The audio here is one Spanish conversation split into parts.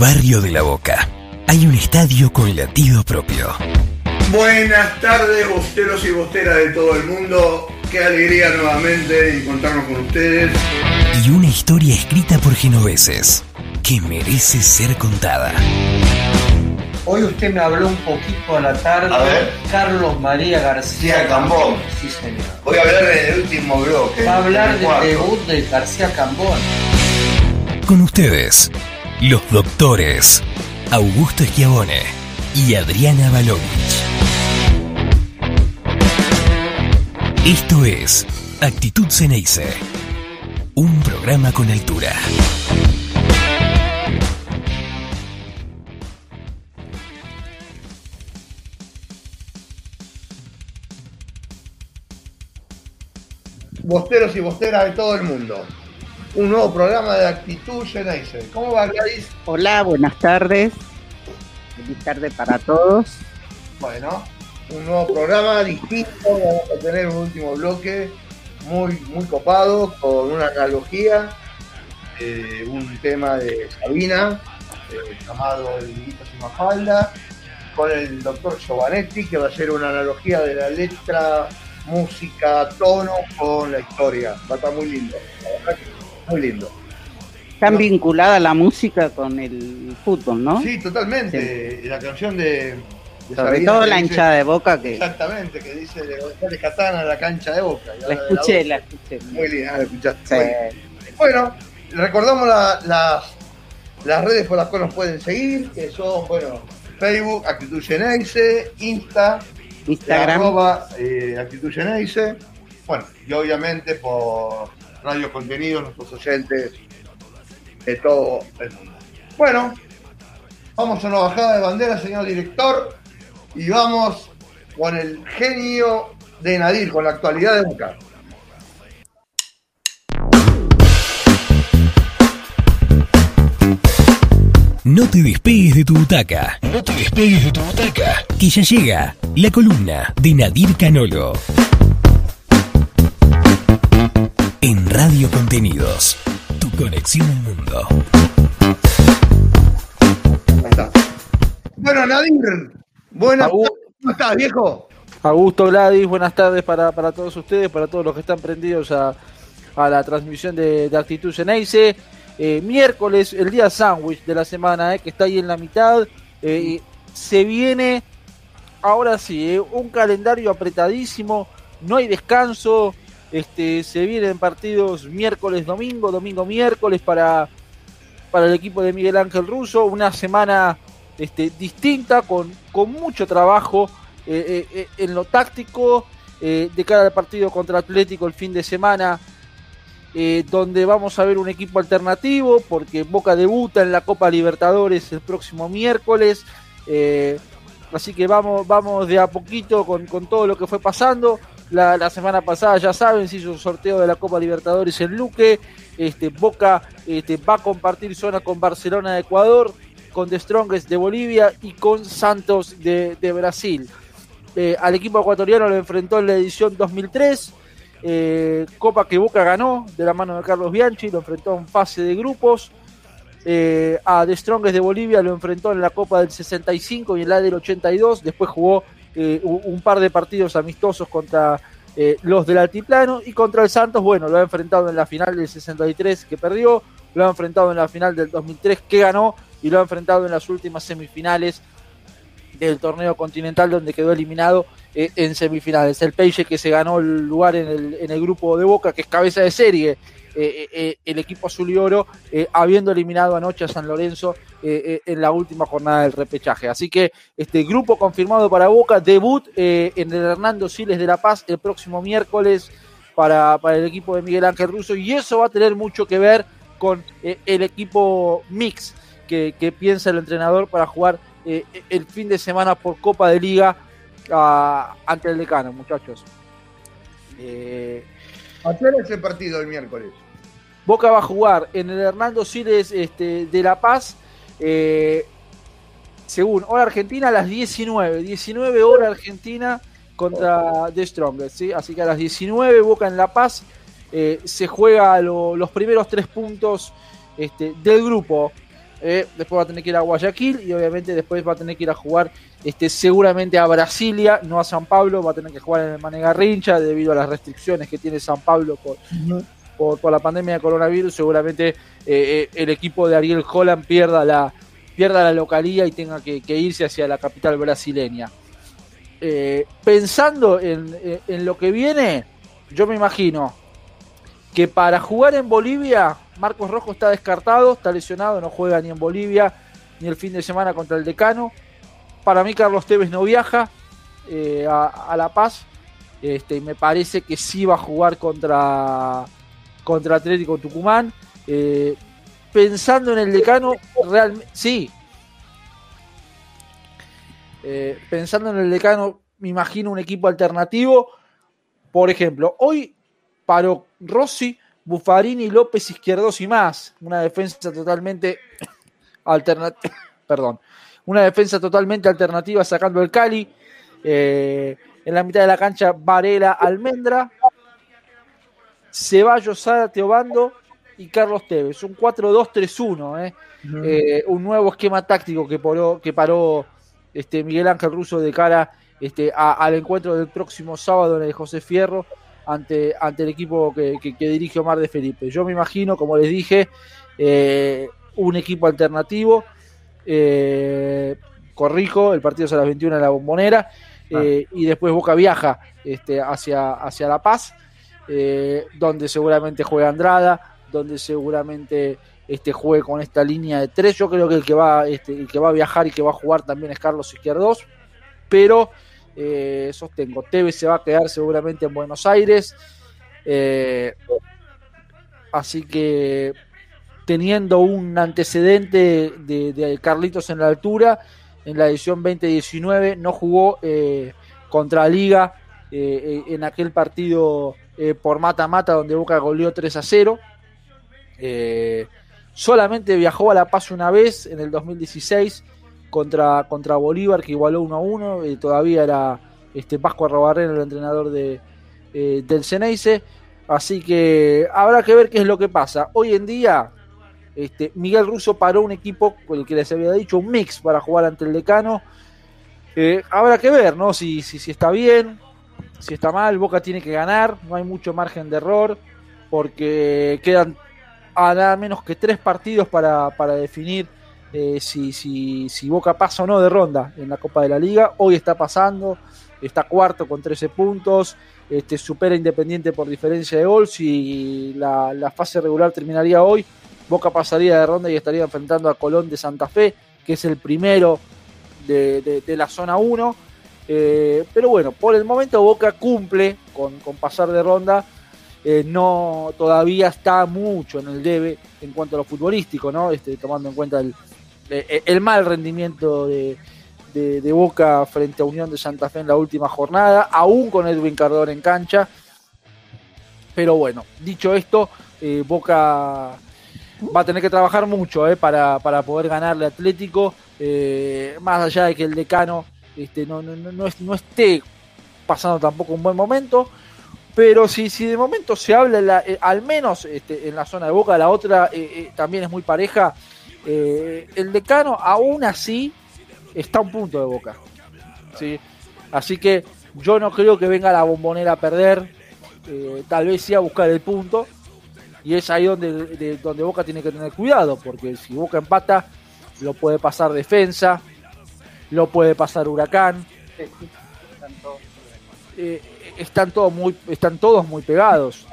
barrio de La Boca hay un estadio con latido propio. Buenas tardes, bosteros y bosteras de todo el mundo. Qué alegría nuevamente encontrarnos con ustedes. Y una historia escrita por genoveses que merece ser contada. Hoy usted me habló un poquito a la tarde. A ver. Carlos María García García Cambón. Sí, señor. Voy a hablar del último bloque. Va a hablar del debut de García Cambón. Con ustedes, los Augusto Schiavone y Adriana Balovich. Esto es Actitud Ceneice, un programa con altura. Bosteros y bosteras de todo el mundo. Un nuevo programa de Actitud Geneise. ¿Cómo va, Gladys? Hola, buenas tardes. Feliz tarde para todos. Bueno, un nuevo programa distinto. Vamos a tener un último bloque muy, muy copado con una analogía, eh, un tema de Sabina eh, llamado El Guito sin Mafalda, con el doctor Giovanetti, que va a ser una analogía de la letra, música, tono con la historia. Va a estar muy lindo. La verdad que muy lindo. Están vinculada la música con el fútbol, ¿no? Sí, totalmente. La canción de, de Sobre todo la dice- hinchada de boca que Exactamente, que dice de González Catana la cancha de Boca. La escuché, la escuché. Muy linda, la escuchaste. Sí. Bueno, recordamos la- las, las redes por las cuales nos pueden seguir, que son, bueno, Facebook, Actitud Geneise, Insta, Instagram. arroba, eh, Actitud Geneise. Bueno, y obviamente por Radio Contenidos, nuestros oyentes de todo el mundo. Bueno, vamos a una bajada de bandera, señor director, y vamos con el genio de Nadir, con la actualidad de Boca. No te despegues de tu butaca. No te despegues de tu butaca. Que ya llega la columna de Nadir Canolo. En Radio Contenidos, tu conexión al mundo. Bueno, Nadir, buenas Agu- tardes. ¿Cómo estás, viejo? Augusto Gladys, buenas tardes para, para todos ustedes, para todos los que están prendidos a, a la transmisión de, de Actitud Ceneice. Eh, miércoles, el día sándwich de la semana, eh, que está ahí en la mitad. Eh, se viene, ahora sí, eh, un calendario apretadísimo, no hay descanso. Este, se vienen partidos miércoles, domingo, domingo, miércoles para, para el equipo de Miguel Ángel Russo. Una semana este, distinta, con, con mucho trabajo eh, eh, eh, en lo táctico, de cara al partido contra Atlético el fin de semana, donde vamos a ver un equipo alternativo, porque Boca debuta en la Copa Libertadores el próximo miércoles. así que vamos, vamos de a poquito con, con todo lo que fue pasando. La, semana pasada, ya saben, se hizo un sorteo de la Copa Libertadores en Luque. Este, Boca este, va a compartir zona con Barcelona de Ecuador, con The Strongest de Bolivia y con Santos de, de Brasil. Eh, al equipo ecuatoriano lo enfrentó en la edición 2003. eh, Copa que Boca ganó de la mano de Carlos Bianchi, lo enfrentó en fase de grupos. Eh, a The Strongest de Bolivia lo enfrentó en la Copa del 65 y en la del 82. Después jugó eh, un par de partidos amistosos contra eh, los del Altiplano y contra el Santos. Bueno, lo ha enfrentado en la final del 63 que perdió, lo ha enfrentado en la final del 2003 que ganó y lo ha enfrentado en las últimas semifinales del torneo continental donde quedó eliminado eh, en semifinales. El Peixe que se ganó el lugar en el, en el grupo de Boca, que es cabeza de serie, eh, eh, el equipo azul y oro, eh, habiendo eliminado anoche a San Lorenzo eh, eh, en la última jornada del repechaje. Así que este grupo confirmado para Boca, debut eh, en el Hernando Siles de La Paz el próximo miércoles para, para el equipo de Miguel Ángel Russo y eso va a tener mucho que ver con eh, el equipo mix que, piensa el entrenador para jugar eh, el fin de semana por Copa de Liga ah, ante el decano, muchachos. Eh, Ayer es el partido el miércoles. Boca va a jugar en el Hernando Siles este, de La Paz, eh, según hora argentina, a las 19. 19 hora argentina contra The Strongest. ¿sí? Así que a las 19, Boca en La Paz, eh, se juega lo- los primeros tres puntos este, del grupo. Eh, después va a tener que ir a Guayaquil y obviamente después va a tener que ir a jugar este, seguramente a Brasilia, no a San Pablo, va a tener que jugar en el Manegarrincha debido a las restricciones que tiene San Pablo por, por, por la pandemia de coronavirus, seguramente eh, eh, el equipo de Ariel Holland pierda la, pierda la localía y tenga que, que irse hacia la capital brasileña. Eh, pensando en, en- en lo que viene, yo me imagino que para jugar en Bolivia, Marcos Rojo está descartado, está lesionado, no juega ni en Bolivia ni el fin de semana contra el decano. Para mí Carlos Tevez no viaja eh, a, La Paz. Este, me parece que sí va a jugar contra, contra Atlético Tucumán. Eh, pensando en el decano, realmente sí. Eh, pensando en el decano, me imagino un equipo alternativo. Por ejemplo, hoy paró Rossi, Buffarini, López, Izquierdos y más. Una defensa totalmente alternativa. Perdón. Una defensa totalmente alternativa sacando el Cali. Eh, en la mitad de la cancha, Varela, Almendra. Ceballos, Sara, Teobando y Carlos Tevez. Un 4-2-3-1. ¿eh? Eh, un nuevo esquema táctico que paró, que paró este, Miguel Ángel Russo de cara este, a- al encuentro del próximo sábado en el José Fierro ante, ante el equipo que, que- que dirige Omar de Felipe. Yo me imagino, como les dije, eh, un equipo alternativo. Eh, corrijo, el partido es a las 21 en la bombonera. eh, y después Boca viaja este, hacia, hacia La Paz, eh, donde seguramente juega Andrada, donde seguramente este, juegue con esta línea de tres. Yo creo que el que va, este, el que va a viajar y que va a jugar también es Carlos Izquierdos, pero eh, sostengo, Tevez se va a quedar seguramente en Buenos Aires. eh, así que teniendo un antecedente de, Carlitos en la altura, en la edición 2019 no jugó eh, contra Liga eh, en aquel partido eh, por mata-mata donde Boca goleó 3 a 0. Eh, solamente viajó a La Paz una vez en el 2016 contra, contra Bolívar, que igualó 1 a 1. eh, todavía era este, Pascua Robarrena el entrenador de, eh, del Ceneice. Así que habrá que ver qué es lo que pasa. Hoy en día, este, Miguel Russo paró un equipo con el que les había dicho un mix para jugar ante el decano. Eh, habrá que ver, ¿no? Si, si, si está bien, si está mal, Boca tiene que ganar, no hay mucho margen de error, porque quedan a nada menos que tres partidos para, para definir eh, si, si, si Boca pasa o no de ronda en la Copa de la Liga. Hoy está pasando, está cuarto con 13 puntos, este, supera Independiente por diferencia de gol. Si la, la fase regular terminaría hoy, Boca pasaría de ronda y estaría enfrentando a Colón de Santa Fe, que es el primero de, de- la zona 1. Eh, pero bueno, por el momento Boca cumple con, con pasar de ronda. Eh, no todavía está mucho en el debe en cuanto a lo futbolístico, ¿no? Este, tomando en cuenta el, el mal rendimiento de, de- Boca frente a Unión de Santa Fe en la última jornada, aún con Edwin Cardona en cancha. Pero bueno, dicho esto, eh, Boca va a tener que trabajar mucho eh, para, para poder ganarle Atlético, eh, más allá de que el decano este, no, no, no, no es- no esté pasando tampoco un buen momento. Pero si, si de momento se habla, la- eh, al menos este, en la zona de Boca, la otra eh, eh, también es muy pareja. Eh, el decano aún así está a un punto de Boca. ¿sí? Así que yo no creo que venga la bombonera a perder. eh, tal vez sí a buscar el punto. Y es ahí donde, de- donde Boca tiene que tener cuidado. Porque si Boca empata, lo puede pasar defensa. Lo puede pasar Huracán. eh, están todos muy están todos muy pegados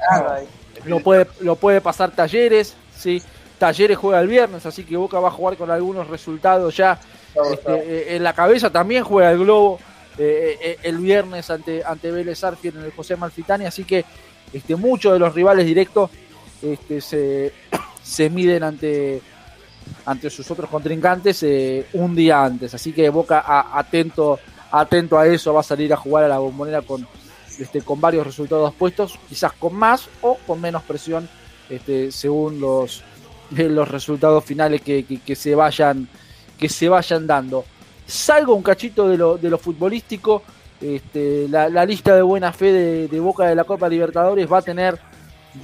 lo puede lo puede pasar Talleres sí Talleres juega el viernes así que Boca va a jugar con algunos resultados ya este, eh, en la cabeza también juega el Globo eh, eh, el viernes ante ante Vélez Arfield en el José Malfitani así que este muchos de los rivales directos este, se, se miden ante ante sus otros contrincantes eh, un día antes. Así que Boca a- atento atento a eso va a salir a jugar a la bombonera con este, con varios resultados puestos, quizás con más o con menos presión, este, según los, los resultados finales que, que- se vayan que se vayan dando. Salgo un cachito de lo, de lo futbolístico, este, la, la lista de buena fe de, de Boca de la Copa Libertadores va a tener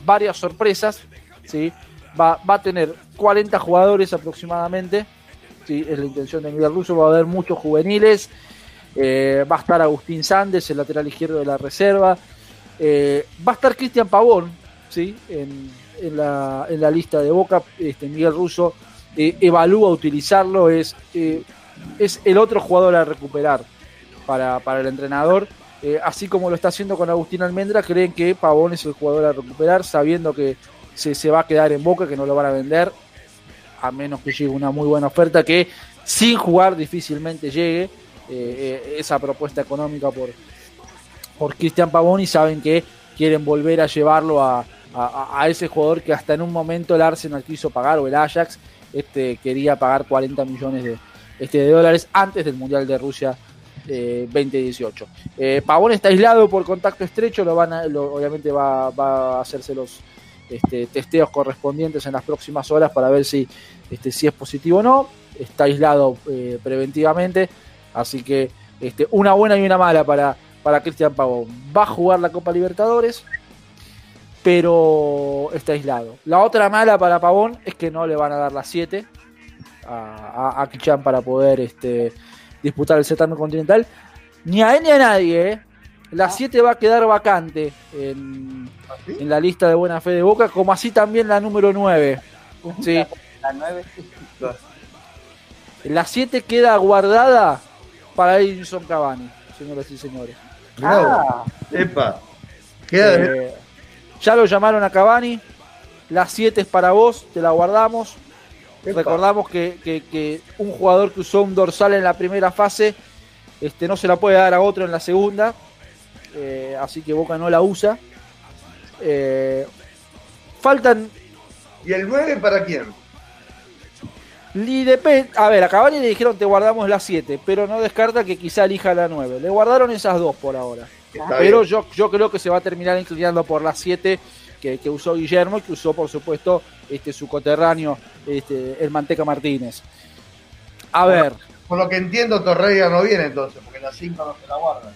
varias sorpresas, ¿sí? va, va a tener 40 jugadores aproximadamente, ¿sí? es la intención de Miguel Russo, va a haber muchos juveniles, eh, va a estar Agustín Sandes, el lateral izquierdo de la reserva. Eh, va a estar Cristian Pavón, ¿sí? En la, en la lista de Boca. Este, Miguel Russo eh, evalúa utilizarlo. Es, eh, es el otro jugador a recuperar para, para el entrenador. Eh, así como lo está haciendo con Agustín Almendra, creen que Pavón es el jugador a recuperar, sabiendo que se, se va a quedar en Boca, que no lo van a vender, a menos que llegue una muy buena oferta que sin jugar difícilmente llegue esa propuesta económica por, por Cristian Pavón y saben que quieren volver a llevarlo a, a- ese jugador que hasta en un momento el Arsenal quiso pagar o el Ajax este, quería pagar 40 millones de, este, de dólares antes del Mundial de Rusia eh, 2018. Eh, Pavón está aislado por contacto estrecho, lo van obviamente va, va a hacerse los este, testeos correspondientes en las próximas horas para ver si, este, si es positivo o no. Está aislado eh, preventivamente, así que este, una buena y una mala para, para Cristian Pavón. Va a jugar la Copa Libertadores, pero está aislado. La otra mala para Pavón es que no le van a dar las 7 a, a, a Kichan para poder este, disputar el certamen continental. Ni a él ni a nadie, ¿eh? La 7 va a quedar vacante en, en la lista de buena fe de Boca, como así también la número 9. Sí. La 9. La 7 queda guardada para Edinson Cavani, señoras y señores. Ah, Epa. Queda de- Eh, ya lo llamaron a Cavani. La 7 es para vos, te la guardamos. Epa. Recordamos que, que- que un jugador que usó un dorsal en la primera fase este, no se la puede dar a otro en la segunda. Eh, así que Boca no la usa. Eh, faltan ¿Y el 9 para quién? A ver, a Cavani le dijeron te guardamos la 7, pero no descarta que quizá elija la 9. Le guardaron esas dos por ahora. Está pero bien. yo, yo creo que se va a terminar inclinando por la 7 que, que usó Guillermo y que usó, por supuesto, este, su coterráneo, este, el Manteca Martínez. A ver, Por lo que entiendo, Torreira no viene entonces, porque la 5 no se la guardan.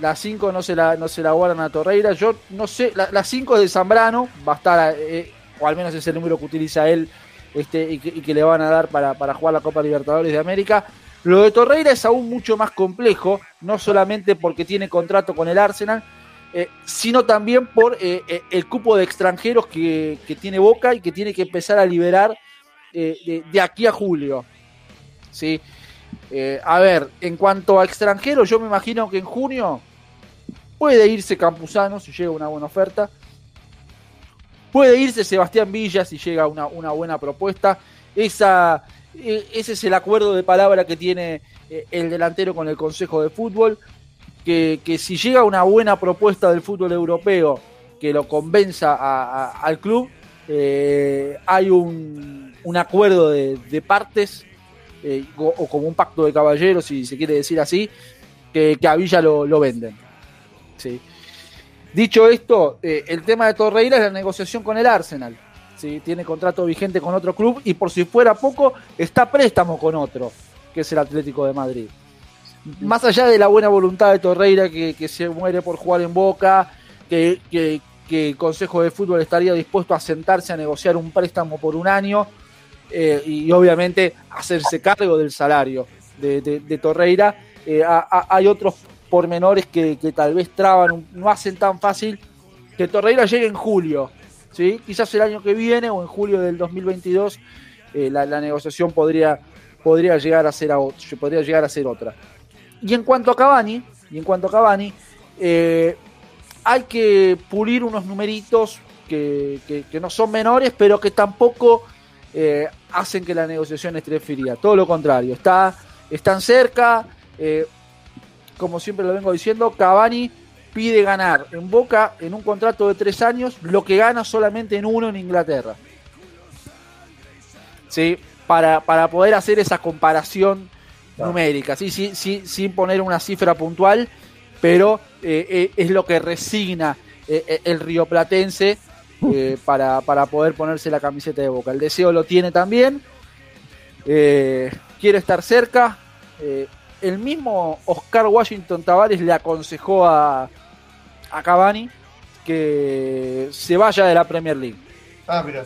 la 5 no se la, no se la guardan a Torreira. Yo no sé, la 5 es de Zambrano, va a estar, eh, o al menos es el número que utiliza él este, y, que, le van a dar para, para jugar la Copa Libertadores de América. Lo de Torreira es aún mucho más complejo, no solamente porque tiene contrato con el Arsenal, eh, sino también por eh, eh, el cupo de extranjeros que, tiene Boca y que tiene que empezar a liberar de, aquí a julio. ¿sí? a ver, en cuanto a extranjeros, yo me imagino que en junio puede irse Campuzano si llega una buena oferta. Puede irse Sebastián Villa si llega una, una buena propuesta. Esa, ese es el acuerdo de palabra que tiene el delantero con el Consejo de Fútbol que, si llega una buena propuesta del fútbol europeo que lo convenza al club, eh, hay un, acuerdo de, partes, eh, o, como un pacto de caballeros, si se quiere decir así, que, a Villa lo, venden. ¿sí? Dicho esto, eh, el tema de Torreira es la negociación con el Arsenal. Tiene contrato vigente con otro club y por si fuera poco, está préstamo con otro, que es el Atlético de Madrid más allá de la buena voluntad de Torreira que, se muere por jugar en Boca, que, el Consejo de Fútbol estaría dispuesto a sentarse a negociar un préstamo por un año eh, y obviamente hacerse cargo del salario de, Torreira, eh, hay otros pormenores que, tal vez traban, no hacen tan fácil que Torreira llegue en julio. ¿Sí? Quizás el año que viene o en julio del 2022 eh, la, negociación podría, podría, llegar a ser podría llegar a ser otra. Y en cuanto a Cavani, y en cuanto a Cavani, eh, hay que pulir unos numeritos que, no son menores, pero que tampoco eh, hacen que la negociación esté fría. Todo lo contrario, está, están cerca. Eh, como siempre lo vengo diciendo, Cavani pide ganar en Boca en un contrato de tres años lo que gana solamente en uno en Inglaterra. ¿Sí? Para, para poder hacer esa comparación numérica, ¿sí? Sí, sí, sin poner una cifra puntual, pero eh, eh, es lo que resigna eh, el rioplatense para, para poder ponerse la camiseta de boca. El deseo lo tiene también, quiere estar cerca. el mismo Oscar Washington Tavares le aconsejó a, a Cavani que se vaya de la Premier League. Ah, mira.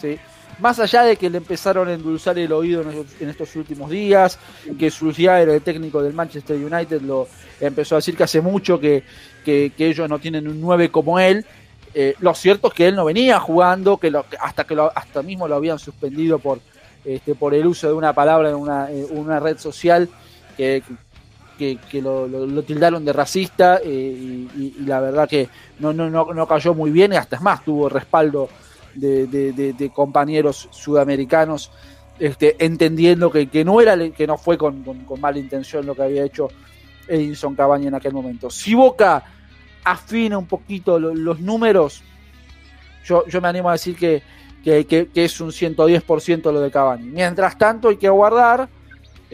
Sí más allá de que le empezaron a endulzar el oído en estos últimos días, que Solskjaer, el técnico del Manchester United, lo empezó a decir que hace mucho que, ellos no tienen un 9 como él. Eh, lo cierto es que él no venía jugando, que hasta que lo, hasta mismo lo habían suspendido por, este, por el uso de una palabra en una, red social que, que, lo, tildaron de racista eh, y, la verdad que no, no, no, cayó muy bien y hasta es más, tuvo respaldo de, compañeros sudamericanos este, entendiendo que, no era que no fue con, mala intención lo que había hecho Edinson Cavani en aquel momento. Si Boca afina un poquito los números, yo, yo me animo a decir que, que, es un 110% lo de Cavani. Mientras tanto hay que guardar,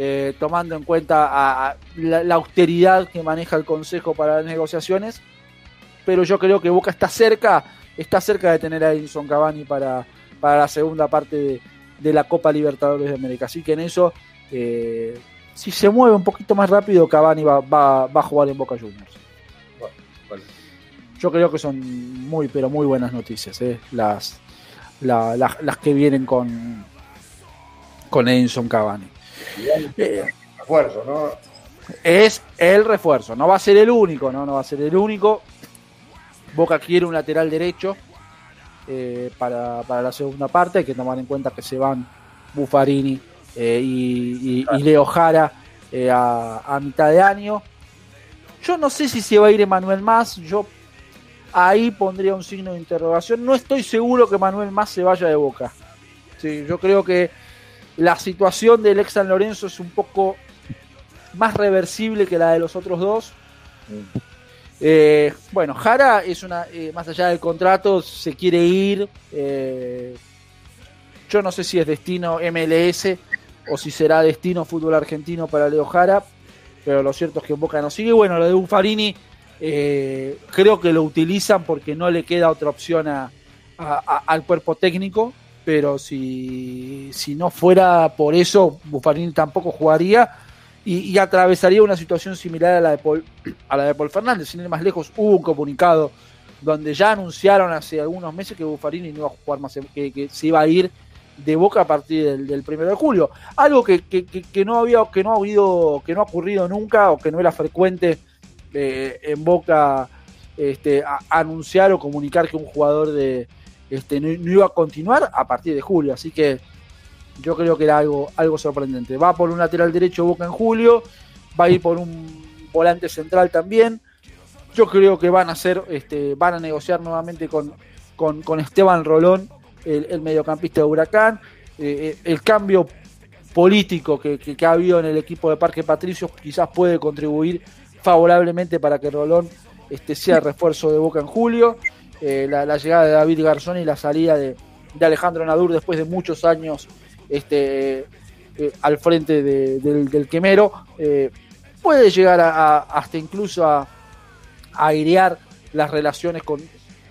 eh, tomando en cuenta la, austeridad que maneja el Consejo para las negociaciones, pero yo creo que Boca está cerca está cerca de tener a Edison Cavani para, para la segunda parte de, la Copa Libertadores de América. Así que en eso, eh, si se mueve un poquito más rápido, Cavani va, va, a jugar en Boca Juniors. Yo creo que son muy, pero muy buenas noticias, eh, las, las que vienen con, con Edison Cavani. Eh, refuerzo, ¿no? Es el refuerzo, no va a ser el único, ¿no? No va a ser el único. Boca quiere un lateral derecho eh, para, la segunda parte. Hay que tomar en cuenta que se van Buffarini eh, y, Leo Jara a, mitad de año. Yo no sé si se va a ir Emanuel Más. Yo ahí pondría un signo de interrogación. No estoy seguro que Manuel Más se vaya de Boca. Sí, yo creo que la situación del ex San Lorenzo es un poco más reversible que la de los otros dos. Eh, bueno, Jara es una, eh, más allá del contrato, se quiere ir. Eh, yo no sé si es destino MLS o si será destino fútbol argentino para Leo Jara, pero lo cierto es que Boca no sigue. Bueno, lo de Buffarini creo que lo utilizan porque no le queda otra opción al cuerpo técnico, pero si, si no fuera por eso, Buffarini tampoco jugaría y, atravesaría una situación similar a la de Paul, a la de Paul Fernández. Sin ir más lejos, hubo un comunicado donde ya anunciaron hace algunos meses que Buffarini no iba a jugar más, que, se iba a ir de Boca a partir del, del primero de julio. Algo que, no había, que no ha habido, que no ha ocurrido nunca o que no era frecuente eh, en Boca este, anunciar o comunicar que un jugador de este, no, iba a continuar a partir de julio. Así que yo creo que era algo, algo sorprendente. Va por un lateral derecho Boca en julio, va a ir por un volante central también. Yo creo que van a hacer, este, van a negociar nuevamente con, con, Esteban Rolón, el, mediocampista de Huracán. Eh, eh, el cambio político que, ha habido en el equipo de Parque Patricios quizás puede contribuir favorablemente para que Rolón este, sea refuerzo de Boca en julio. Eh, la, llegada de David Garzón y la salida de, Alejandro Nadur después de muchos años este, eh, al frente del, quemero, eh, puede llegar a, hasta incluso a, airear las relaciones con,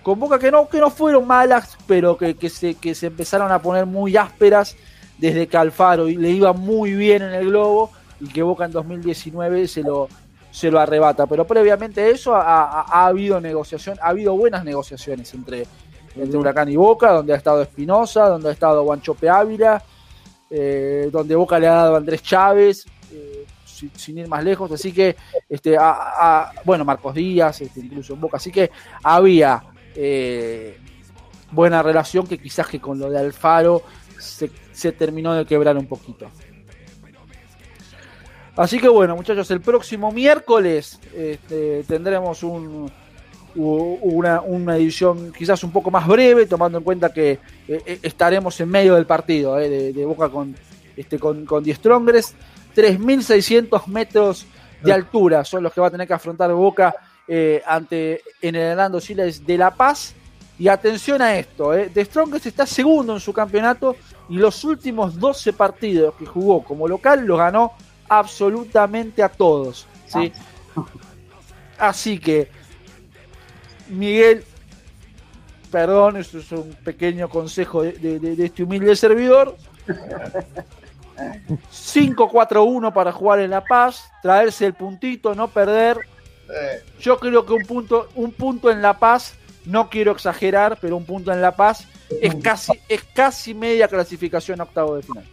con Boca, que no, que no fueron malas, pero que, se, que se empezaron a poner muy ásperas desde que Alfaro le iba muy bien en el globo y que Boca en 2019 se lo, se lo arrebata. Pero previamente a eso ha, habido negociación, ha habido buenas negociaciones entre, entre Huracán y Boca, donde ha estado Espinosa, donde ha estado Guanchope Ávila, eh, donde Boca le ha dado a Andrés Chávez, eh, sin, ir más lejos, así que, este, a, bueno, Marcos Díaz, este, incluso en Boca, así que había eh, buena relación que quizás que con lo de Alfaro se, terminó de quebrar un poquito. Así que bueno, muchachos, el próximo miércoles este, tendremos un, una, una, edición quizás un poco más breve, tomando en cuenta que eh, eh, estaremos en medio del partido eh, de, Boca con, este, con, con Die Strongers. 3.600 metros de altura son los que va a tener que afrontar Boca ante en el Hernando Siles de La Paz. Y atención a esto, eh, Strongest está segundo en su campeonato y los últimos 12 partidos que jugó como local los ganó absolutamente a todos. ¿sí? Ah. Así que Miguel, perdón, esto es un pequeño consejo de, este humilde servidor. 5-4-1 para jugar en La Paz, traerse el puntito, no perder. Yo creo que un punto, un punto en La Paz, no quiero exagerar, pero un punto en La Paz es casi, es casi media clasificación a octavo de final.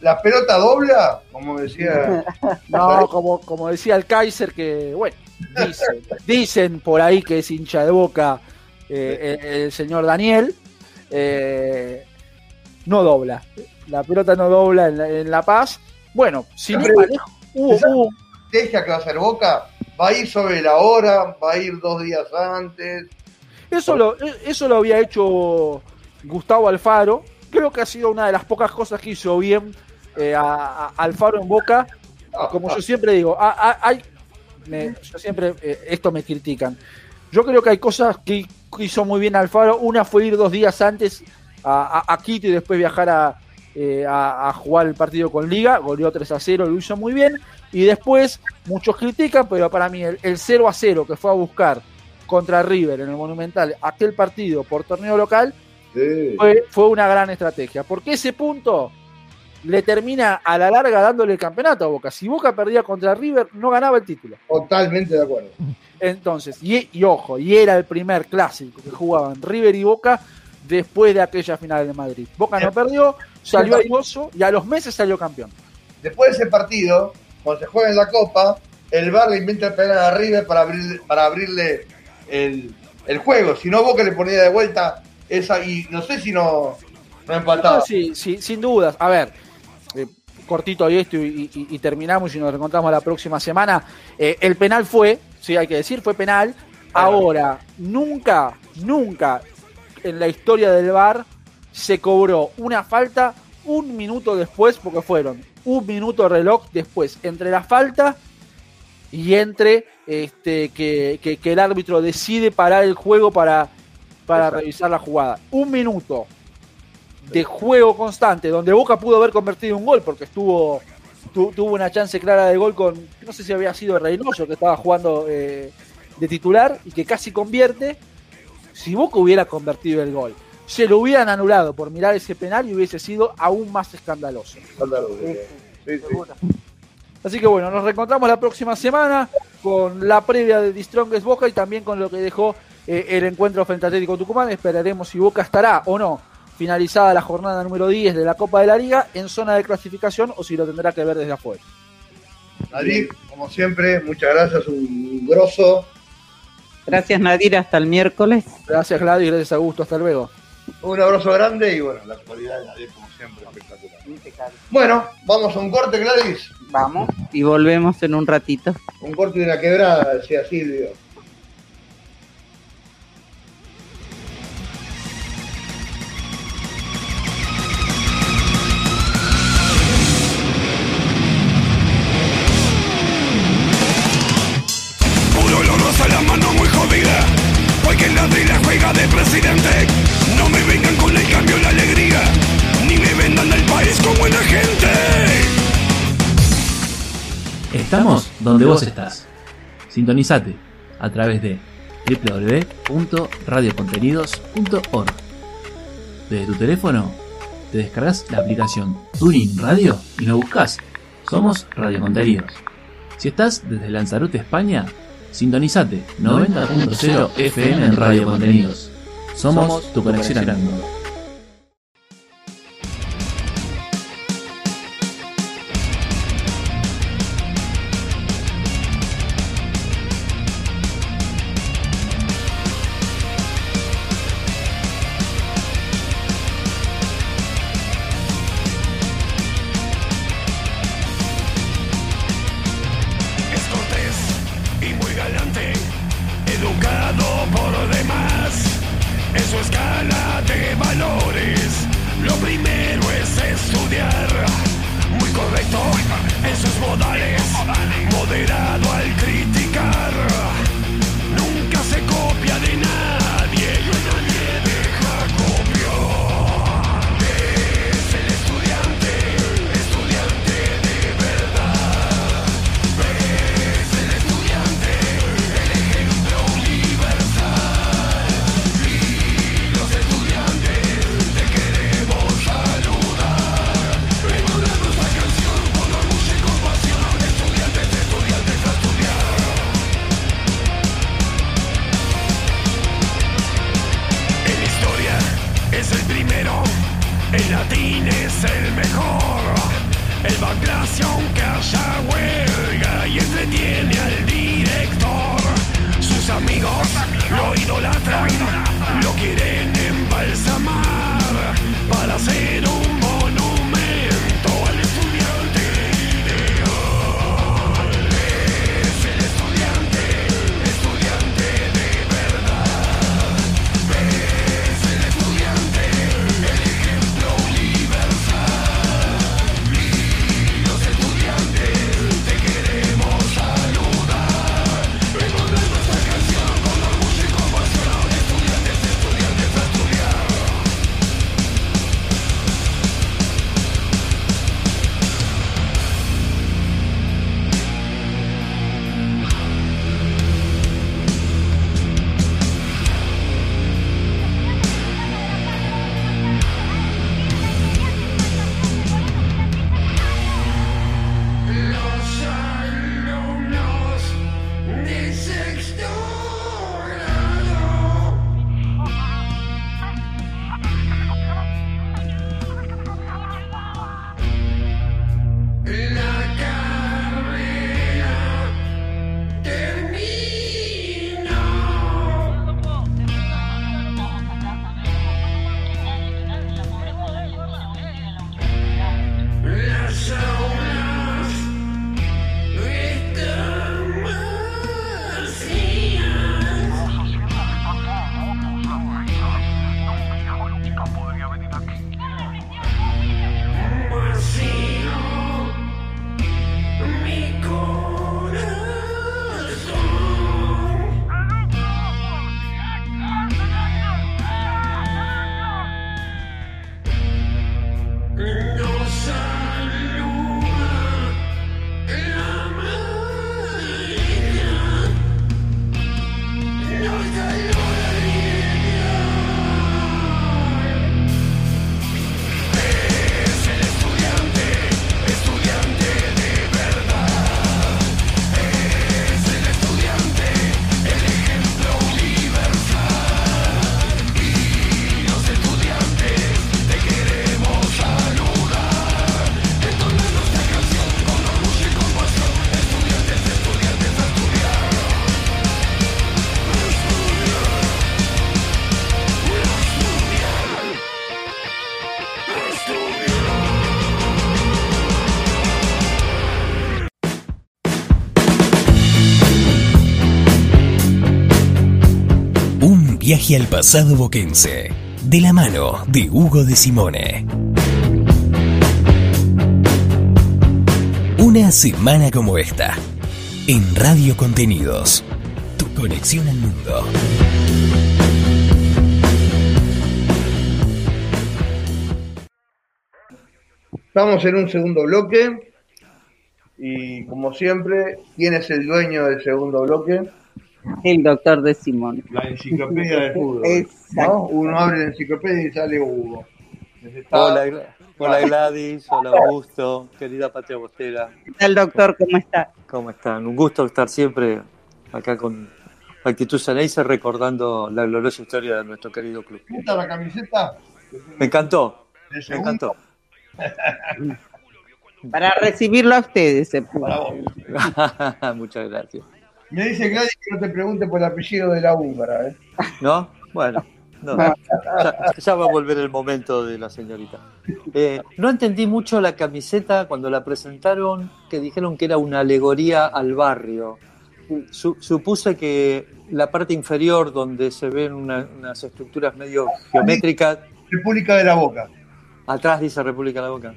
La pelota dobla, como decía. No, como, como decía el Kaiser, que bueno, Dicen, por ahí que es hincha de boca eh, el, señor Daniel. Eh, no dobla. La pelota no dobla en La, Paz. Bueno, sin hubo, Deja que va a ser boca. Va a ir sobre la hora, va a ir dos días antes. Eso lo, eso lo había hecho Gustavo Alfaro. Creo que ha sido una de las pocas cosas que hizo bien eh, a, Alfaro en Boca. Como yo siempre digo, hay, yo siempre, eh, esto me critican. Yo creo que hay cosas que hizo muy bien Alfaro. Una fue ir dos días antes a, Quito y después viajar eh, a, jugar el partido con Liga. Goleó 3 a 0, lo hizo muy bien. Y después, muchos critican, pero para mí el, 0 a 0 que fue a buscar contra River en el Monumental, aquel partido por torneo local, fue, fue una gran estrategia. Porque ese punto le termina a la larga dándole el campeonato a Boca. Si Boca perdía contra River, no ganaba el título. Totalmente de acuerdo. Entonces, y, ojo, y era el primer clásico que jugaban River y Boca después de aquella final de Madrid. Boca no perdió, salió airoso y a los meses salió campeón. Después de ese partido, cuando se juega en la Copa, el Bar le inventa el penal a River para, para abrirle el, juego. Si no, Boca le ponía de vuelta esa y no sé si no, no empataba. sí, sí, sin dudas. A ver, cortito y esto y, terminamos y nos encontramos la próxima semana. Eh, el penal fue, sí, hay que decir, fue penal. Ahora, nunca, nunca en la historia del VAR se cobró una falta un minuto después, porque fueron un minuto reloj después, entre la falta y entre este, que, que, el árbitro decide parar el juego para, para revisar la jugada. Un minuto de juego constante, donde Boca pudo haber convertido un gol, porque estuvo tuvo una chance clara de gol con, no sé si había sido Reynoso, que estaba jugando eh, de titular y que casi convierte. Si Boca hubiera convertido el gol, se lo hubieran anulado por mirar ese penal y hubiese sido aún más escandaloso. Así que bueno, nos reencontramos la próxima semana con la previa de Strongest Boca y también con lo que dejó eh, el encuentro frente a Atlético Tucumán. Esperaremos si Boca estará o no finalizada la jornada número 10 de la Copa de la Liga en zona de clasificación o si lo tendrá que ver desde afuera. Nadir, como siempre, muchas gracias, un grosso. Gracias Nadir, hasta el miércoles. Gracias Gladys, gracias Augusto, hasta luego. Un abrazo grande y bueno, la actualidad de Nadir, como siempre, espectacular. Bueno, vamos a un corte, Gladys. Vamos y volvemos en un ratito. Un corte de una quebrada, decía Silvio. Estamos donde vos estás. Sintonizate a través de www.radiocontenidos.org. Desde tu teléfono te descargas la aplicación Tuning Radio y nos buscas. Somos Radio Contenidos. Si estás desde Lanzarote, España, sintonizate 90.0 FM en Radio Contenidos. Somos tu conexión al mundo. Viaje al pasado boquense, de la mano de Hugo de Simone. Una semana como esta, en Radio Contenidos, tu conexión al mundo. Estamos en un segundo bloque y como siempre, ¿quién es el dueño del segundo bloque? El doctor de Simón. La enciclopedia del fútbol. Exacto. ¿no? Uno abre la enciclopedia y sale Hugo. Hola, hola Gladys, hola Augusto, querida Patria Bostera, ¿Qué tal, doctor? ¿Cómo está? ¿cómo están? Un gusto estar siempre acá con Actitud Ceneice recordando la gloriosa historia de nuestro querido club. ¿Gusta la camiseta? Me encantó, De me encantó. Para recibirlo a ustedes, para vos. Muchas gracias. Me dice Gladys que no te pregunte por el apellido de la húngara. ¿eh? ¿No? Bueno, no, ya, ya va a volver el momento de la señorita. Eh, no entendí mucho la camiseta cuando la presentaron, que dijeron que era una alegoría al barrio. Su- supuse que la parte inferior, donde se ven una- unas estructuras medio geométricas, República de la Boca. atrás dice República de la Boca.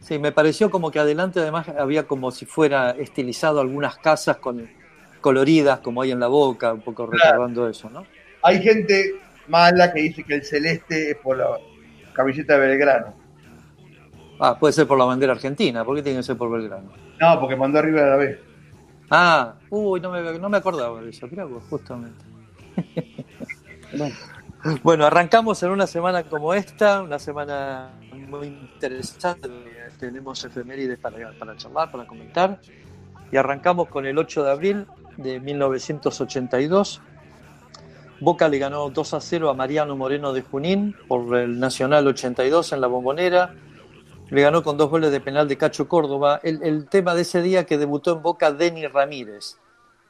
Sí, me pareció como que adelante además había como si fuera estilizado algunas casas con coloridas como hay en la Boca, un poco recordando eso, ¿no? Hay gente mala que dice que el celeste es por la camiseta de Belgrano. Ah, puede ser por la bandera argentina, ¿por qué tiene que ser por Belgrano? No, porque mandó arriba de la B. Ah, uy, no me, no me acordaba de eso, mirá vos, justamente. Bueno, arrancamos en una semana como esta, una semana muy interesante. Tenemos efemérides para, para charlar, para comentar. Y arrancamos con el 8 de abril de 1982. Boca le ganó 2 a 0 a Mariano Moreno de Junín por el Nacional 82 en la Bombonera. Le ganó con dos goles de penal de Cacho Córdoba. El, el tema de ese día que debutó en Boca Denny Ramírez.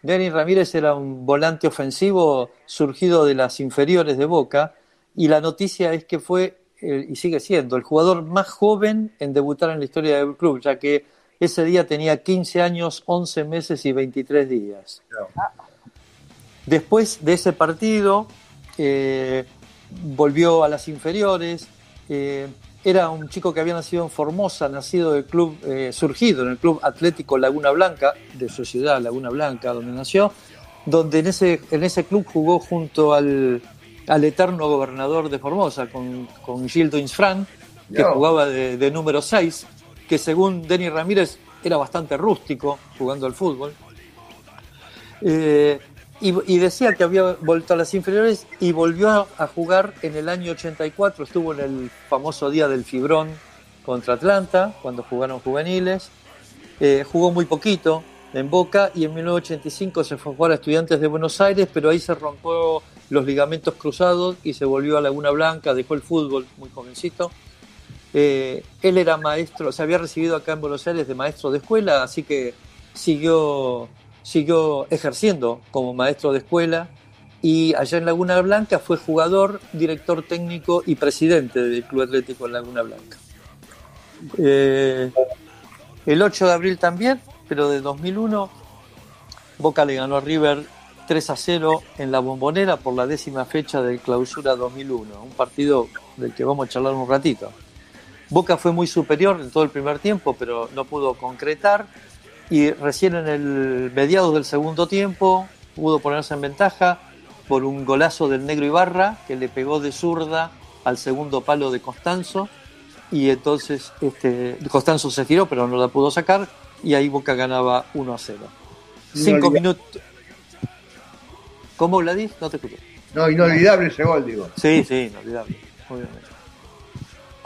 Denny Ramírez era un volante ofensivo surgido de las inferiores de Boca y la noticia es que fue, eh, y sigue siendo, el jugador más joven en debutar en la historia del club, ya que ese día tenía 15 años, 11 meses y 23 días. Después de ese partido, eh, volvió a las inferiores. eh, era un chico que había nacido en Formosa, nacido del club, eh, surgido en el club Atlético Laguna Blanca, de su ciudad, Laguna Blanca, donde nació, donde en ese, en ese club jugó junto al, al eterno gobernador de Formosa, con, con Gildo Insfran, que jugaba de, de número 6, que según Denis Ramírez era bastante rústico jugando al fútbol. Eh, y, decía que había vuelto a las inferiores y volvió a, a jugar en el año 84, estuvo en el famoso día del Fibrón contra Atlanta, cuando jugaron juveniles. Eh, jugó muy poquito en Boca y en 1985 se fue a jugar a Estudiantes de Buenos Aires, pero ahí se rompió los ligamentos cruzados y se volvió a Laguna Blanca, dejó el fútbol muy jovencito. Eh, él era maestro, se había recibido acá en Buenos Aires de maestro de escuela, así que siguió, siguió ejerciendo como maestro de escuela y allá en Laguna Blanca fue jugador, director técnico y presidente del Club Atlético en Laguna Blanca. Eh, el 8 de abril también, pero de 2001, Boca le ganó a River 3 a 0 en la bombonera por la décima fecha del clausura 2001, un partido del que vamos a charlar un ratito. Boca fue muy superior en todo el primer tiempo, pero no pudo concretar y recién en el mediados del segundo tiempo pudo ponerse en ventaja por un golazo del negro Ibarra que le pegó de zurda al segundo palo de Costanzo y entonces este, Costanzo se giró pero no la pudo sacar y ahí Boca ganaba 1 a 0. Cinco minutos. ¿Cómo Gladys? No te escuché. No, inolvidable ese gol, digo. Sí, sí, inolvidable, obviamente.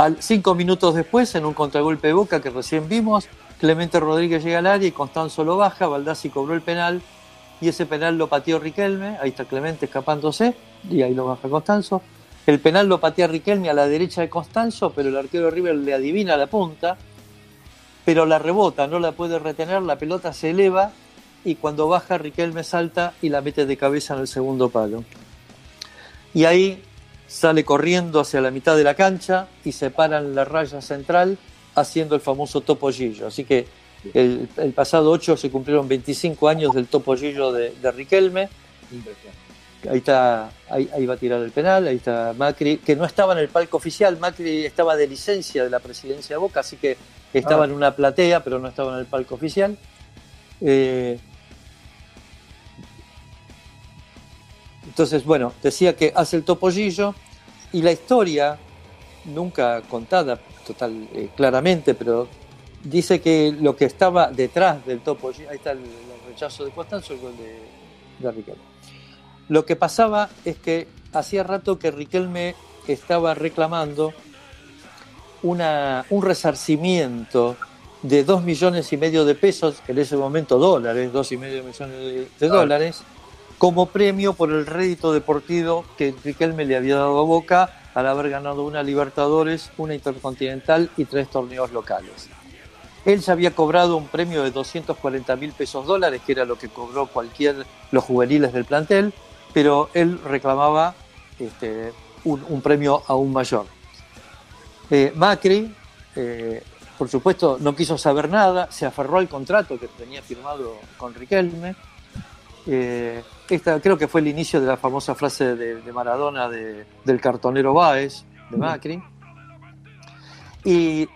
Al, cinco minutos después, en un contragolpe de Boca que recién vimos, Clemente Rodríguez llega al área y Constanzo lo baja, Baldassi cobró el penal y ese penal lo pateó Riquelme, ahí está Clemente escapándose y ahí lo baja Constanzo. El penal lo patea Riquelme a la derecha de Constanzo, pero el arquero de River le adivina la punta, pero la rebota, no la puede retener, la pelota se eleva y cuando baja Riquelme salta y la mete de cabeza en el segundo palo. Y ahí sale corriendo hacia la mitad de la cancha y se para en la raya central haciendo el famoso topollillo. Así que el, el pasado 8 se cumplieron 25 años del topollillo de, de Riquelme ahí está, ahí, ahí va a tirar el penal, ahí está Macri, que no estaba en el palco oficial, Macri estaba de licencia de la presidencia de Boca, así que estaba Ah. en una platea, pero no estaba en el palco oficial. Eh, entonces, bueno, decía que hace el topollillo y la historia, nunca contada total eh, claramente, pero dice que lo que estaba detrás del topollillo, ahí está el, el rechazo de Constanzo, el gol de, de Riquelme. Lo que pasaba es que hacía rato que Riquelme estaba reclamando una, un resarcimiento de dos millones y medio de pesos, en ese momento dólares, dos y medio millones de, de dólares, como premio por el rédito deportivo que Riquelme le había dado a Boca al haber ganado una Libertadores, una Intercontinental y tres torneos locales. Él ya había cobrado un premio de 240 mil pesos dólares, que era lo que cobró cualquier los juveniles del plantel, pero él reclamaba este, un, un premio aún mayor. Eh, Macri, eh, por supuesto, no quiso saber nada, se aferró al contrato que tenía firmado con Riquelme. Eh, esta creo que fue el inicio de la famosa frase de, de Maradona de- del cartonero Báez, de Macri. Y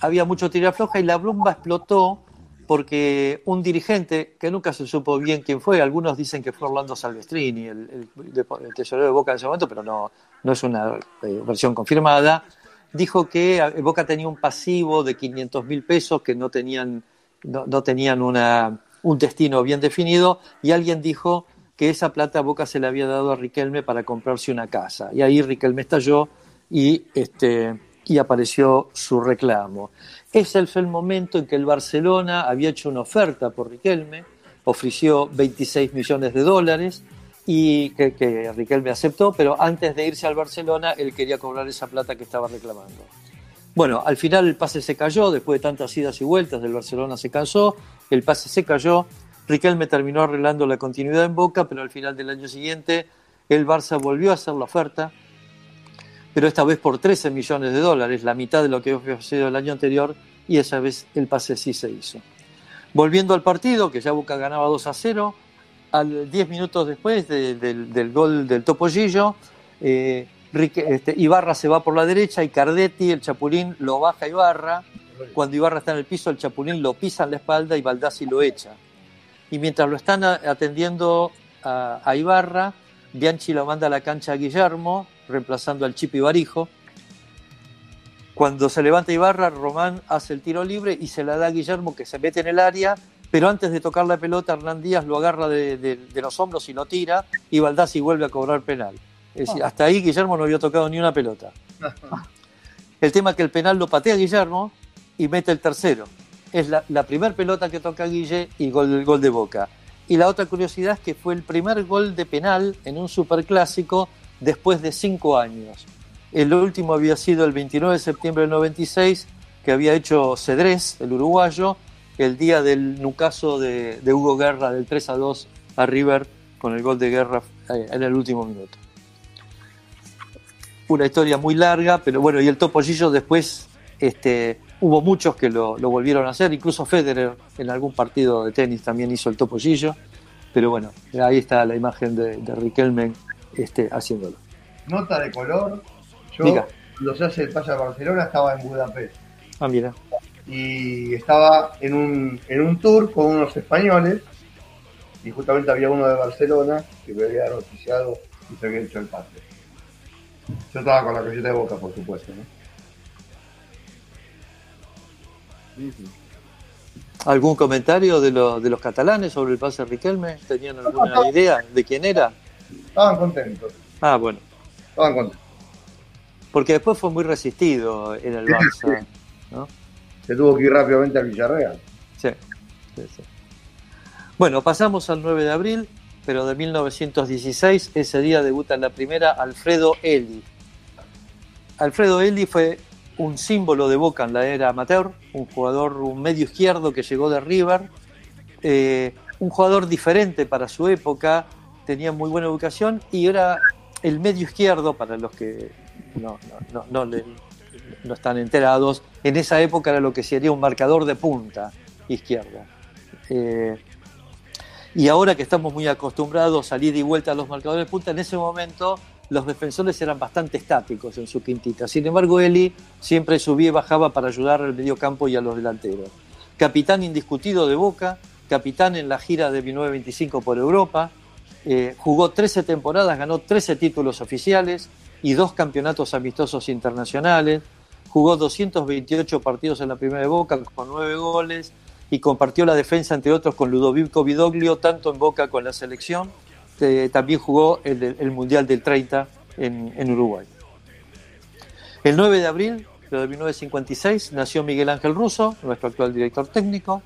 había mucho tirafloja y la bomba explotó porque un dirigente, que nunca se supo bien quién fue, algunos dicen que fue Orlando Salvestrini, el, el- el tesorero de Boca en ese momento, pero no, no es una eh, versión confirmada, dijo que eh, Boca tenía un pasivo de 500 mil pesos que no tenían, no, no tenían una, un destino bien definido y alguien dijo que esa plata Boca se le había dado a Riquelme para comprarse una casa. Y ahí Riquelme estalló y, este, y apareció su reclamo. Ese fue el momento en que el Barcelona había hecho una oferta por Riquelme, ofreció 26 millones de dólares y que, que Riquelme aceptó, pero antes de irse al Barcelona él quería cobrar esa plata que estaba reclamando. Bueno, al final el pase se cayó, después de tantas idas y vueltas del Barcelona se cansó, el pase se cayó, Riquelme terminó arreglando la continuidad en Boca, pero al final del año siguiente el Barça volvió a hacer la oferta, pero esta vez por 13 millones de dólares, la mitad de lo que había ofrecido el año anterior, y esa vez el pase sí se hizo. Volviendo al partido, que ya Boca ganaba 2 a 0, al 10 minutos después de- del, gol del Topollillo, eh, este, Ibarra se va por la derecha y Cardetti, el Chapulín, lo baja Ibarra. Cuando Ibarra está en el piso, el Chapulín lo pisa en la espalda y Baldassi lo echa. Y mientras lo están atendiendo a, Ibarra, Bianchi lo manda a la cancha a Guillermo, reemplazando al Chip Ibarijo. Cuando se levanta Ibarra, Román hace el tiro libre y se la da a Guillermo que se mete en el área, pero antes de tocar la pelota, Hernán Díaz lo agarra de, de- de los hombros y lo tira, y Baldassi vuelve a cobrar penal. Es decir, hasta ahí Guillermo no había tocado ni una pelota. El tema es que el penal lo patea Guillermo y mete el tercero. Es la, la primera pelota que toca Guille y gol, el gol de Boca. Y la otra curiosidad es que fue el primer gol de penal en un superclásico después de cinco años. El último había sido el 29 de septiembre del 96, que había hecho Cedrés, el uruguayo, el día del nucaso de, de Hugo Guerra del 3 a 2 a River con el gol de Guerra eh, en el último minuto. Una historia muy larga, pero bueno, y el Topollillo después este, hubo muchos que lo, lo volvieron a hacer, incluso Federer en algún partido de tenis también hizo el Topollillo, pero bueno, ahí está la imagen de, de Riquelme este, haciéndolo. Nota de color. Yo, Diga. cuando se hace el pase a Barcelona, estaba en Budapest. Ah, mira. y estaba en un, en un tour con unos españoles y justamente había uno de Barcelona que me había noticiado y se había hecho el pase. Yo estaba con la camiseta de boca, por supuesto. ¿no? ¿Algún comentario de, lo- de los catalanes sobre el pase de Riquelme? ¿Tenían alguna idea de quién era? Estaban contentos, Ah, bueno. estaban contentos. Porque después fue muy resistido en el Barça. ¿no? Se tuvo que ir rápidamente al Villarreal. Sí, sí, sí. Bueno, pasamos al 9 de abril, pero de 1916. Ese día debuta en la primera Alfredo Eli. Alfredo Eli fue un símbolo de Boca en la era amateur, un jugador, un medio izquierdo que llegó de River, eh, un jugador diferente para su época, tenía muy buena educación y era el medio izquierdo, para los que no, no, no, no están enterados, en esa época era lo que sería un marcador de punta izquierda. Eh, Y ahora que estamos muy acostumbrados a salir y vuelta a los marcadores de punta, en ese momento los defensores eran bastante estáticos en su quintita. Sin embargo, Eli siempre subía y bajaba para ayudar al mediocampo y a los delanteros. Capitán indiscutido de Boca, capitán en la gira de 1925 por Europa, eh, jugó 13 temporadas, ganó 13 títulos oficiales y dos campeonatos amistosos internacionales, jugó 228 partidos en la primera de Boca con 9 goles y compartió la defensa, entre otros, con Ludovico Vidoglio, tanto en Boca con la selección. Eh, también jugó el, Mundial del 30 en, Uruguay. El 9 de abril de 1956 nació Miguel Ángel Russo, nuestro actual director técnico,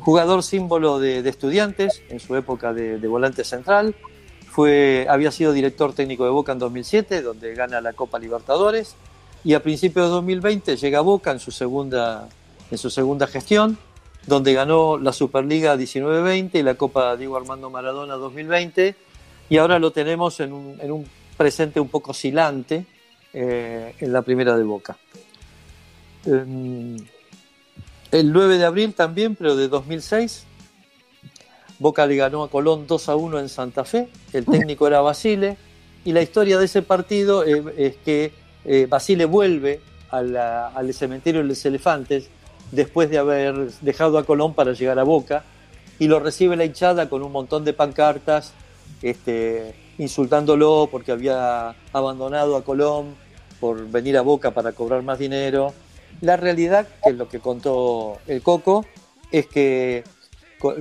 jugador símbolo de, estudiantes en su época de, volante central. Fue, había sido director técnico de Boca en 2007, donde gana la Copa Libertadores. Y a principios de 2020 llega a Boca en su segunda, en su segunda gestión donde ganó la Superliga 19-20 y la Copa Diego Armando Maradona 2020, y ahora lo tenemos en un, presente un poco oscilante eh, en la primera de Boca. Em, el 9 de abril también, pero de 2006, Boca le ganó a Colón 2 a 1 en Santa Fe, el técnico era Basile, y la historia de ese partido eh, es que eh, Basile vuelve al cementerio de los elefantes después de haber dejado a Colón para llegar a Boca y lo recibe la hinchada con un montón de pancartas este, insultándolo porque había abandonado a Colón por venir a Boca para cobrar más dinero. La realidad, que es lo que contó el Coco, es que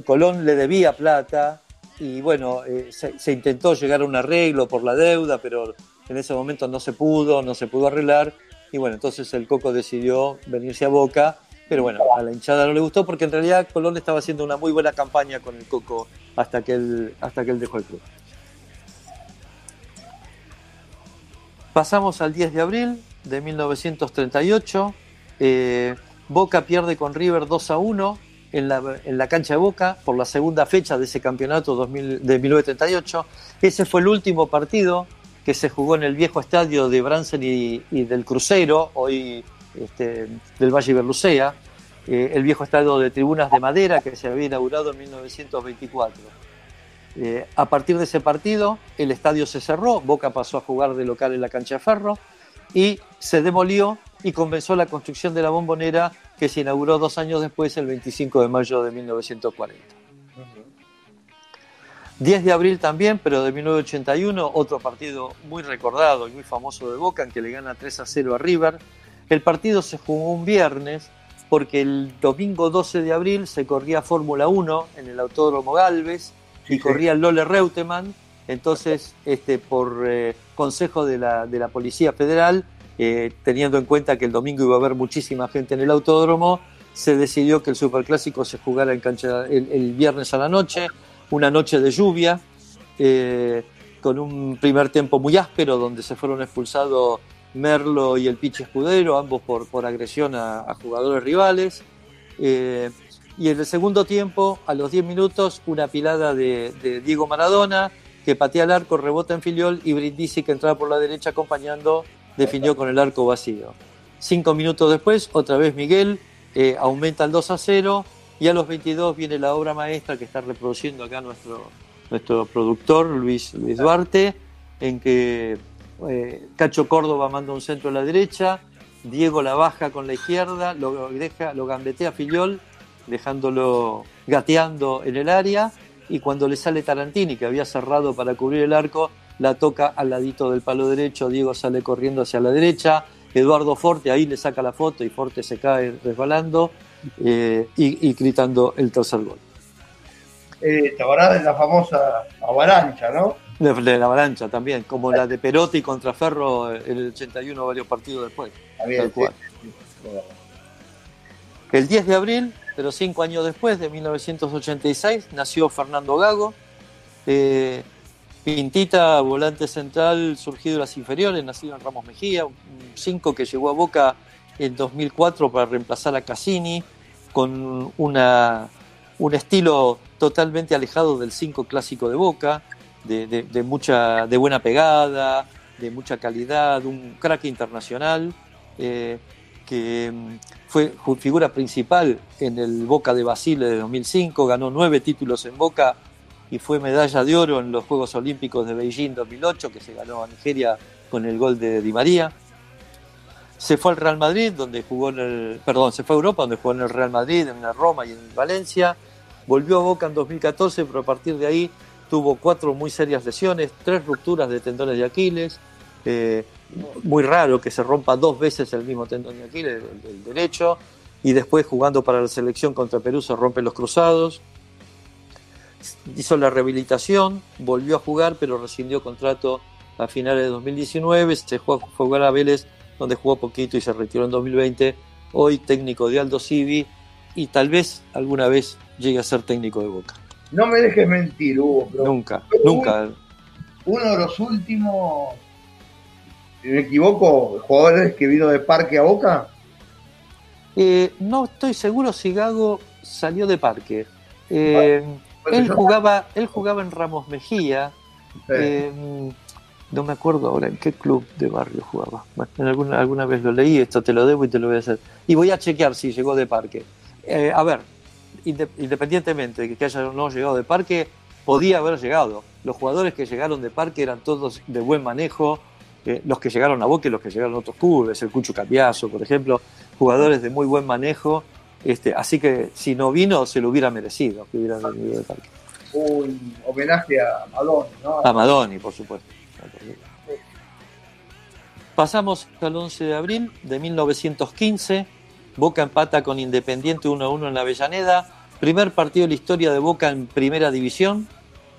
Colón le debía plata y bueno, eh, se, se, intentó llegar a un arreglo por la deuda, pero en ese momento no se pudo, no se pudo arreglar y bueno, entonces el Coco decidió venirse a Boca pero bueno, a la hinchada no le gustó porque en realidad Colón estaba haciendo una muy buena campaña con el Coco hasta que él, hasta que él dejó el club. Pasamos al 10 de abril de 1938. Eh, Boca pierde con River 2 a 1 en la, en la, cancha de Boca por la segunda fecha de ese campeonato 2000, de 1938. Ese fue el último partido que se jugó en el viejo estadio de Bransen y, y del Crucero, hoy este, del Valle Berlucea, eh, el viejo estadio de tribunas de madera que se había inaugurado en 1924. Eh, a partir de ese partido, el estadio se cerró, Boca pasó a jugar de local en la cancha de Ferro y se demolió y comenzó la construcción de la bombonera que se inauguró dos años después, el 25 de mayo de 1940. 10 de abril también, pero de 1981, otro partido muy recordado y muy famoso de Boca, en que le gana 3 a 0 a River, el partido se jugó un viernes porque el domingo 12 de abril se corría Fórmula 1 en el Autódromo Galvez y corría Lole Reutemann. Entonces, este, por eh, consejo de la, de la, Policía Federal, eh, teniendo en cuenta que el domingo iba a haber muchísima gente en el autódromo, se decidió que el Superclásico se jugara en cancha el, viernes a la noche, una noche de lluvia, eh, con un primer tiempo muy áspero donde se fueron expulsados Merlo y el Piche Escudero, ambos por, por agresión a, jugadores rivales. Eh, y en el segundo tiempo, a los 10 minutos, una pilada de, Diego Maradona, que patea el arco, rebota en filiol y Brindisi, que entraba por la derecha acompañando, definió con el arco vacío. Cinco minutos después, otra vez Miguel eh, aumenta el 2 a 0 y a los 22 viene la obra maestra que está reproduciendo acá nuestro, nuestro productor Luis, Luis Duarte, en que eh, Cacho Córdoba manda un centro a la derecha, Diego la baja con la izquierda, lo, deja, lo gambetea Filiol, dejándolo gateando en el área, y cuando le sale Tarantini, que había cerrado para cubrir el arco, la toca al ladito del palo derecho, Diego sale corriendo hacia la derecha, Eduardo Forte ahí le saca la foto y Forte se cae resbalando eh, y, gritando el tercer gol. Eh, de la famosa avalancha, ¿no? De, la avalancha también, como la de Perotti contra Ferro en el 81, varios partidos después. El 10 de abril, pero cinco años después, de 1986, nació Fernando Gago. Eh, Pintita, volante central, surgido de las inferiores, nacido en Ramos Mejía, un 5 que llegó a Boca en 2004 para reemplazar a Cassini, con una, un estilo totalmente alejado del 5 clásico de Boca de, mucha, de buena pegada, de mucha calidad, un crack internacional eh, que mm, fue figura principal en el Boca de Basile de 2005, ganó nueve títulos en Boca y fue medalla de oro en los Juegos Olímpicos de Beijing 2008, que se ganó a Nigeria con el gol de Di María. Se fue al Real Madrid, donde jugó en el. Perdón, se fue a Europa, donde jugó en el Real Madrid, en la Roma y en Valencia. Volvió a Boca en 2014, pero a partir de ahí tuvo cuatro muy serias lesiones, tres rupturas de tendones de Aquiles. eh, muy raro que se rompa dos veces el mismo tendón de Aquiles, el, el derecho. Y después jugando para la selección contra Perú se rompen los cruzados. Hizo la rehabilitación, volvió a jugar, pero rescindió contrato a finales de 2019. Se fue a jugar a Vélez, donde jugó poquito y se retiró en 2020. Hoy técnico de Aldo Civi y tal vez alguna vez llegue a ser técnico de Boca. No me dejes mentir, Hugo, pero Nunca, nunca. uno de los últimos, si me equivoco, jugadores que vino de Parque a Boca. Eh, no estoy seguro si Gago salió de parque. Eh, Bueno, él, yo- jugaba, él jugaba en Ramos Mejía. Eh, eh, no me acuerdo ahora en qué club de barrio jugaba. Bueno, alguna, alguna vez lo leí, esto te lo debo y te lo voy a hacer. Y voy a chequear si llegó de parque. Eh, a ver, independientemente de que haya o no llegado de parque, podía haber llegado. Los jugadores que llegaron de parque eran todos de buen manejo. eh, los que llegaron a Boca y los que llegaron a otros clubes, el Cucho Capiazo, por ejemplo, jugadores de muy buen manejo. Este, así que si no vino, se lo hubiera merecido que hubiera venido de parque. un homenaje a Madonna, ¿no? A Madoni, por supuesto. Pasamos al 11 de abril de 1915. Boca empata con Independiente 1-1 en la Avellaneda. Primer partido de la historia de Boca en primera división.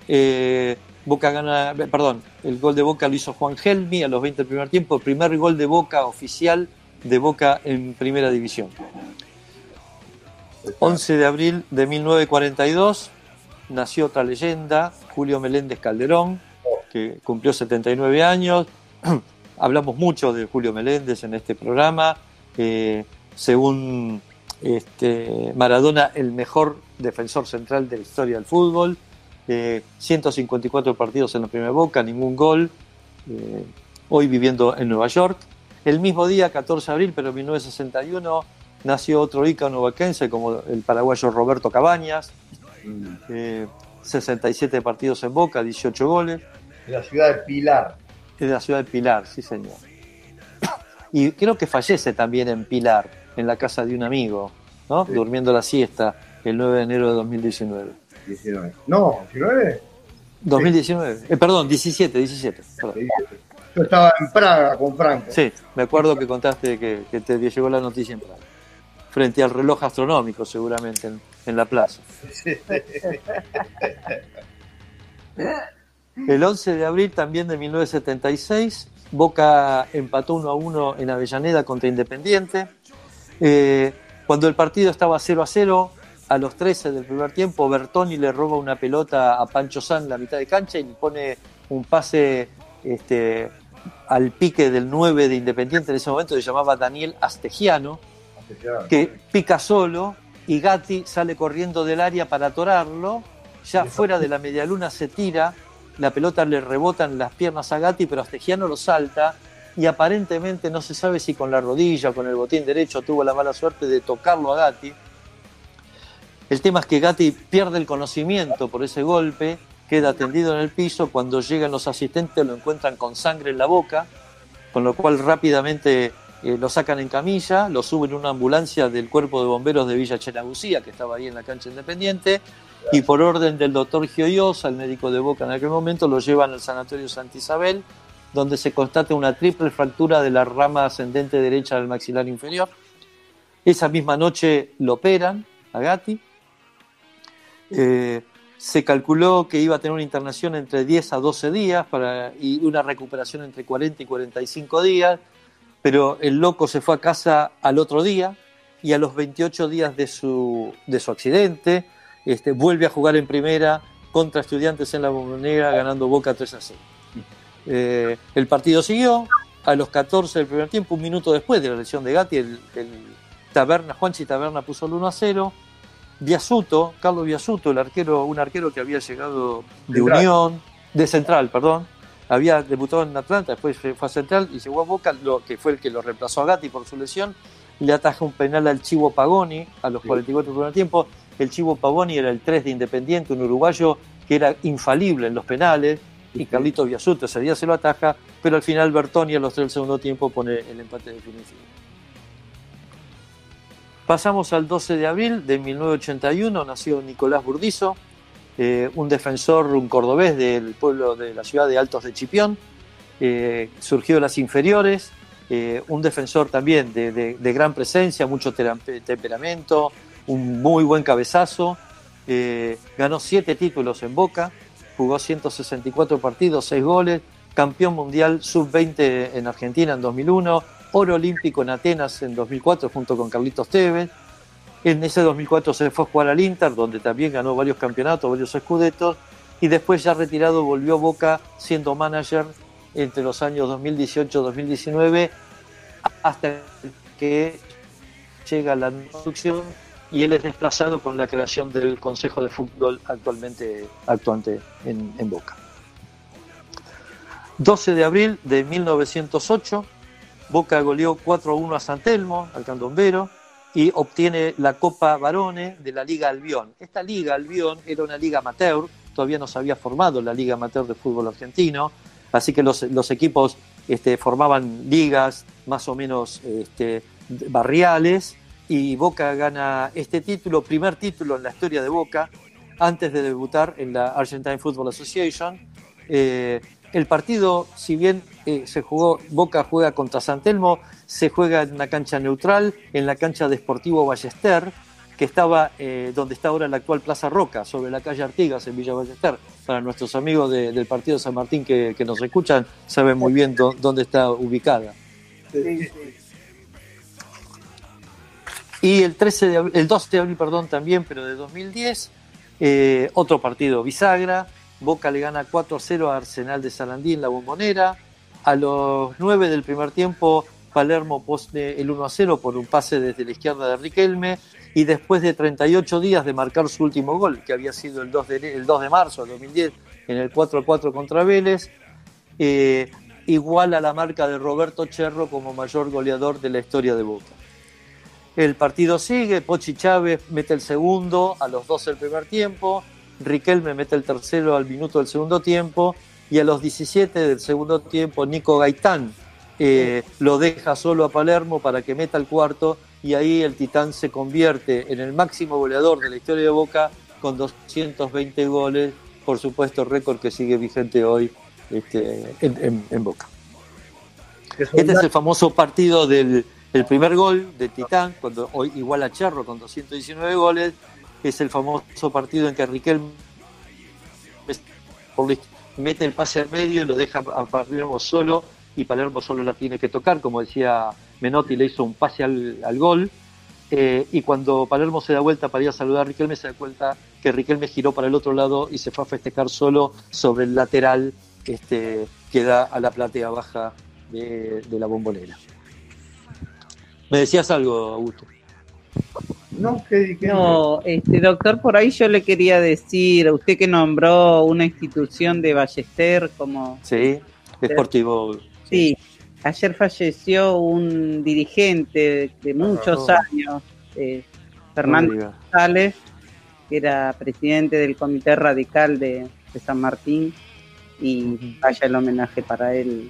Eh, Boca gana, perdón, el gol de Boca lo hizo Juan Gelmi a los 20 del primer tiempo. Primer gol de Boca oficial de Boca en primera división. 11 de abril de 1942 nació otra leyenda, Julio Meléndez Calderón, que cumplió 79 años. Hablamos mucho de Julio Meléndez en este programa. Eh, según este, Maradona, el mejor defensor central de la historia del fútbol. Eh, 154 partidos en la primera boca, ningún gol. Eh, hoy viviendo en Nueva York. El mismo día, 14 de abril, pero en 1961, nació otro ícono vaquense como el paraguayo Roberto Cabañas. Eh, 67 partidos en Boca, 18 goles. De la ciudad de Pilar. De la ciudad de Pilar, sí señor. Y creo que fallece también en Pilar, en la casa de un amigo, ¿no? Sí. Durmiendo la siesta el 9 de enero de 2019. 19. No, 19. 2019, eh, perdón, 17, 17. perdón. Yo estaba en Praga con Franco. Sí, me acuerdo que contaste que, que te llegó la noticia en Praga. Frente al reloj astronómico, seguramente, en, en la plaza. El 11 de abril también de 1976, Boca empató 1 a 1 en Avellaneda contra Independiente. Eh, cuando el partido estaba 0 a 0, a los 13 del primer tiempo, Bertoni le roba una pelota a Pancho San en la mitad de cancha y le pone un pase este, al pique del 9 de Independiente en ese momento, se llamaba Daniel Astegiano que pica solo y Gatti sale corriendo del área para atorarlo. Ya fuera de la medialuna se tira, la pelota le rebota en las piernas a Gatti, pero Astegiano lo salta y aparentemente no se sabe si con la rodilla o con el botín derecho tuvo la mala suerte de tocarlo a Gatti. El tema es que Gatti pierde el conocimiento por ese golpe, queda tendido en el piso, cuando llegan los asistentes lo encuentran con sangre en la boca, con lo cual rápidamente eh, lo sacan en camilla, lo suben en una ambulancia del cuerpo de bomberos de Villa Chenagucía, que estaba ahí en la cancha independiente, y por orden del doctor Gioiosa, el médico de Boca en aquel momento, lo llevan al sanatorio Santa Isabel, donde se constata una triple fractura de la rama ascendente derecha del maxilar inferior. Esa misma noche lo operan a Gatti. Eh, se calculó que iba a tener una internación entre 10 a 12 días para, y una recuperación entre 40 y 45 días, pero el loco se fue a casa al otro día y a los 28 días de su, de su accidente este, vuelve a jugar en primera contra estudiantes en la bombonera ganando Boca 3 a 0. Eh, el partido siguió, a los 14 del primer tiempo, un minuto después de la lesión de Gatti, el, el Taberna, Juanchi Taberna puso el 1 a 0. Biasuto, Carlos Biasuto, el arquero, un arquero que había llegado de Central. Unión, de Central, perdón, había debutado en Atlanta, después fue a Central y llegó a Boca, lo, que fue el que lo reemplazó a Gatti por su lesión, le ataja un penal al Chivo Pagoni a los Sí. 44 del primer tiempo. El Chivo Pagoni era el 3 de Independiente, un uruguayo que era infalible en los penales, y Carlito Biasuto ese día se lo ataja, pero al final Bertoni a los tres del segundo tiempo pone el empate definitivo. Pasamos al 12 de abril de 1981, nació Nicolás Burdizo, eh, un defensor, un cordobés del pueblo de la ciudad de Altos de Chipión, eh, surgió de las inferiores, eh, un defensor también de, de- de gran presencia, mucho temperamento, un muy buen cabezazo, ganó siete títulos en Boca, jugó 164 partidos, 6 goles, campeón mundial sub-20 en Argentina en 2001, oro olímpico en Atenas en 2004 junto con Carlitos Tevez. En ese 2004 se fue a jugar al Inter, donde también ganó varios campeonatos, varios escudetos, y después ya retirado volvió a Boca siendo manager entre los años 2018-2019 hasta que llega la instrucción y él es desplazado con la creación del Consejo de Fútbol actualmente actuante en, Boca. 12 de abril de 1908, Boca goleó 4-1 a San Telmo, al candombero, y obtiene la Copa Barone de la Liga Albión. Esta Liga Albión era una liga amateur, todavía no se había formado la Liga Amateur de Fútbol Argentino, así que los, los equipos este, formaban ligas más o menos este, barriales y Boca gana este título, primer título en la historia de Boca, antes de debutar en la Argentine Football Association. Eh, el partido, si bien eh, se jugó, Boca juega contra San Telmo, se juega en una cancha neutral, en la cancha de Sportivo Ballester, que estaba eh, donde está ahora la actual Plaza Roca, sobre la calle Artigas en Villa Ballester. Para nuestros amigos de- del partido San Martín que, nos escuchan, saben muy bien dó- dónde está ubicada. Y el, 13 de el 12 de abril, perdón, también, pero de 2010, eh, otro partido bisagra. Boca le gana 4-0 a Arsenal de Sarandí en la bombonera. A los 9 del primer tiempo, Palermo pone el 1-0 por un pase desde la izquierda de Riquelme. Y después de 38 días de marcar su último gol, que había sido el 2 de, el 2 de marzo de 2010 en el 4-4 contra Vélez, eh, igual a la marca de Roberto Cherro como mayor goleador de la historia de Boca. El partido sigue, Pochi Chávez mete el segundo a los 12 del primer tiempo, Riquelme mete el tercero al minuto del segundo tiempo y a los 17 del segundo tiempo Nico Gaitán eh, lo deja solo a Palermo para que meta el cuarto y ahí el Titán se convierte en el máximo goleador de la historia de Boca con 220 goles, por supuesto récord que sigue vigente hoy este, en- en- en Boca. Este es el famoso partido del el primer gol de Titán, cuando hoy igual a Cherro con 219 goles, es el famoso partido en que Riquelme mete el pase al medio y lo deja a Palermo solo y Palermo solo la tiene que tocar, como decía Menotti, le hizo un pase al, al gol eh, y cuando Palermo se da vuelta para ir a saludar a Riquelme se da cuenta que Riquelme giró para el otro lado y se fue a festejar solo sobre el lateral este, que da a la platea baja de, de la bombonera. Me decías algo, Augusto. No, ¿qué, qué- No, este doctor, por ahí yo le quería decir, a usted que nombró una institución de Ballester como... Sí, Deportivo. Sí, ayer falleció un dirigente de muchos Ah, años, eh, Fernando. González, que era presidente del Comité Radical de, de San Martín, y vaya el homenaje para él.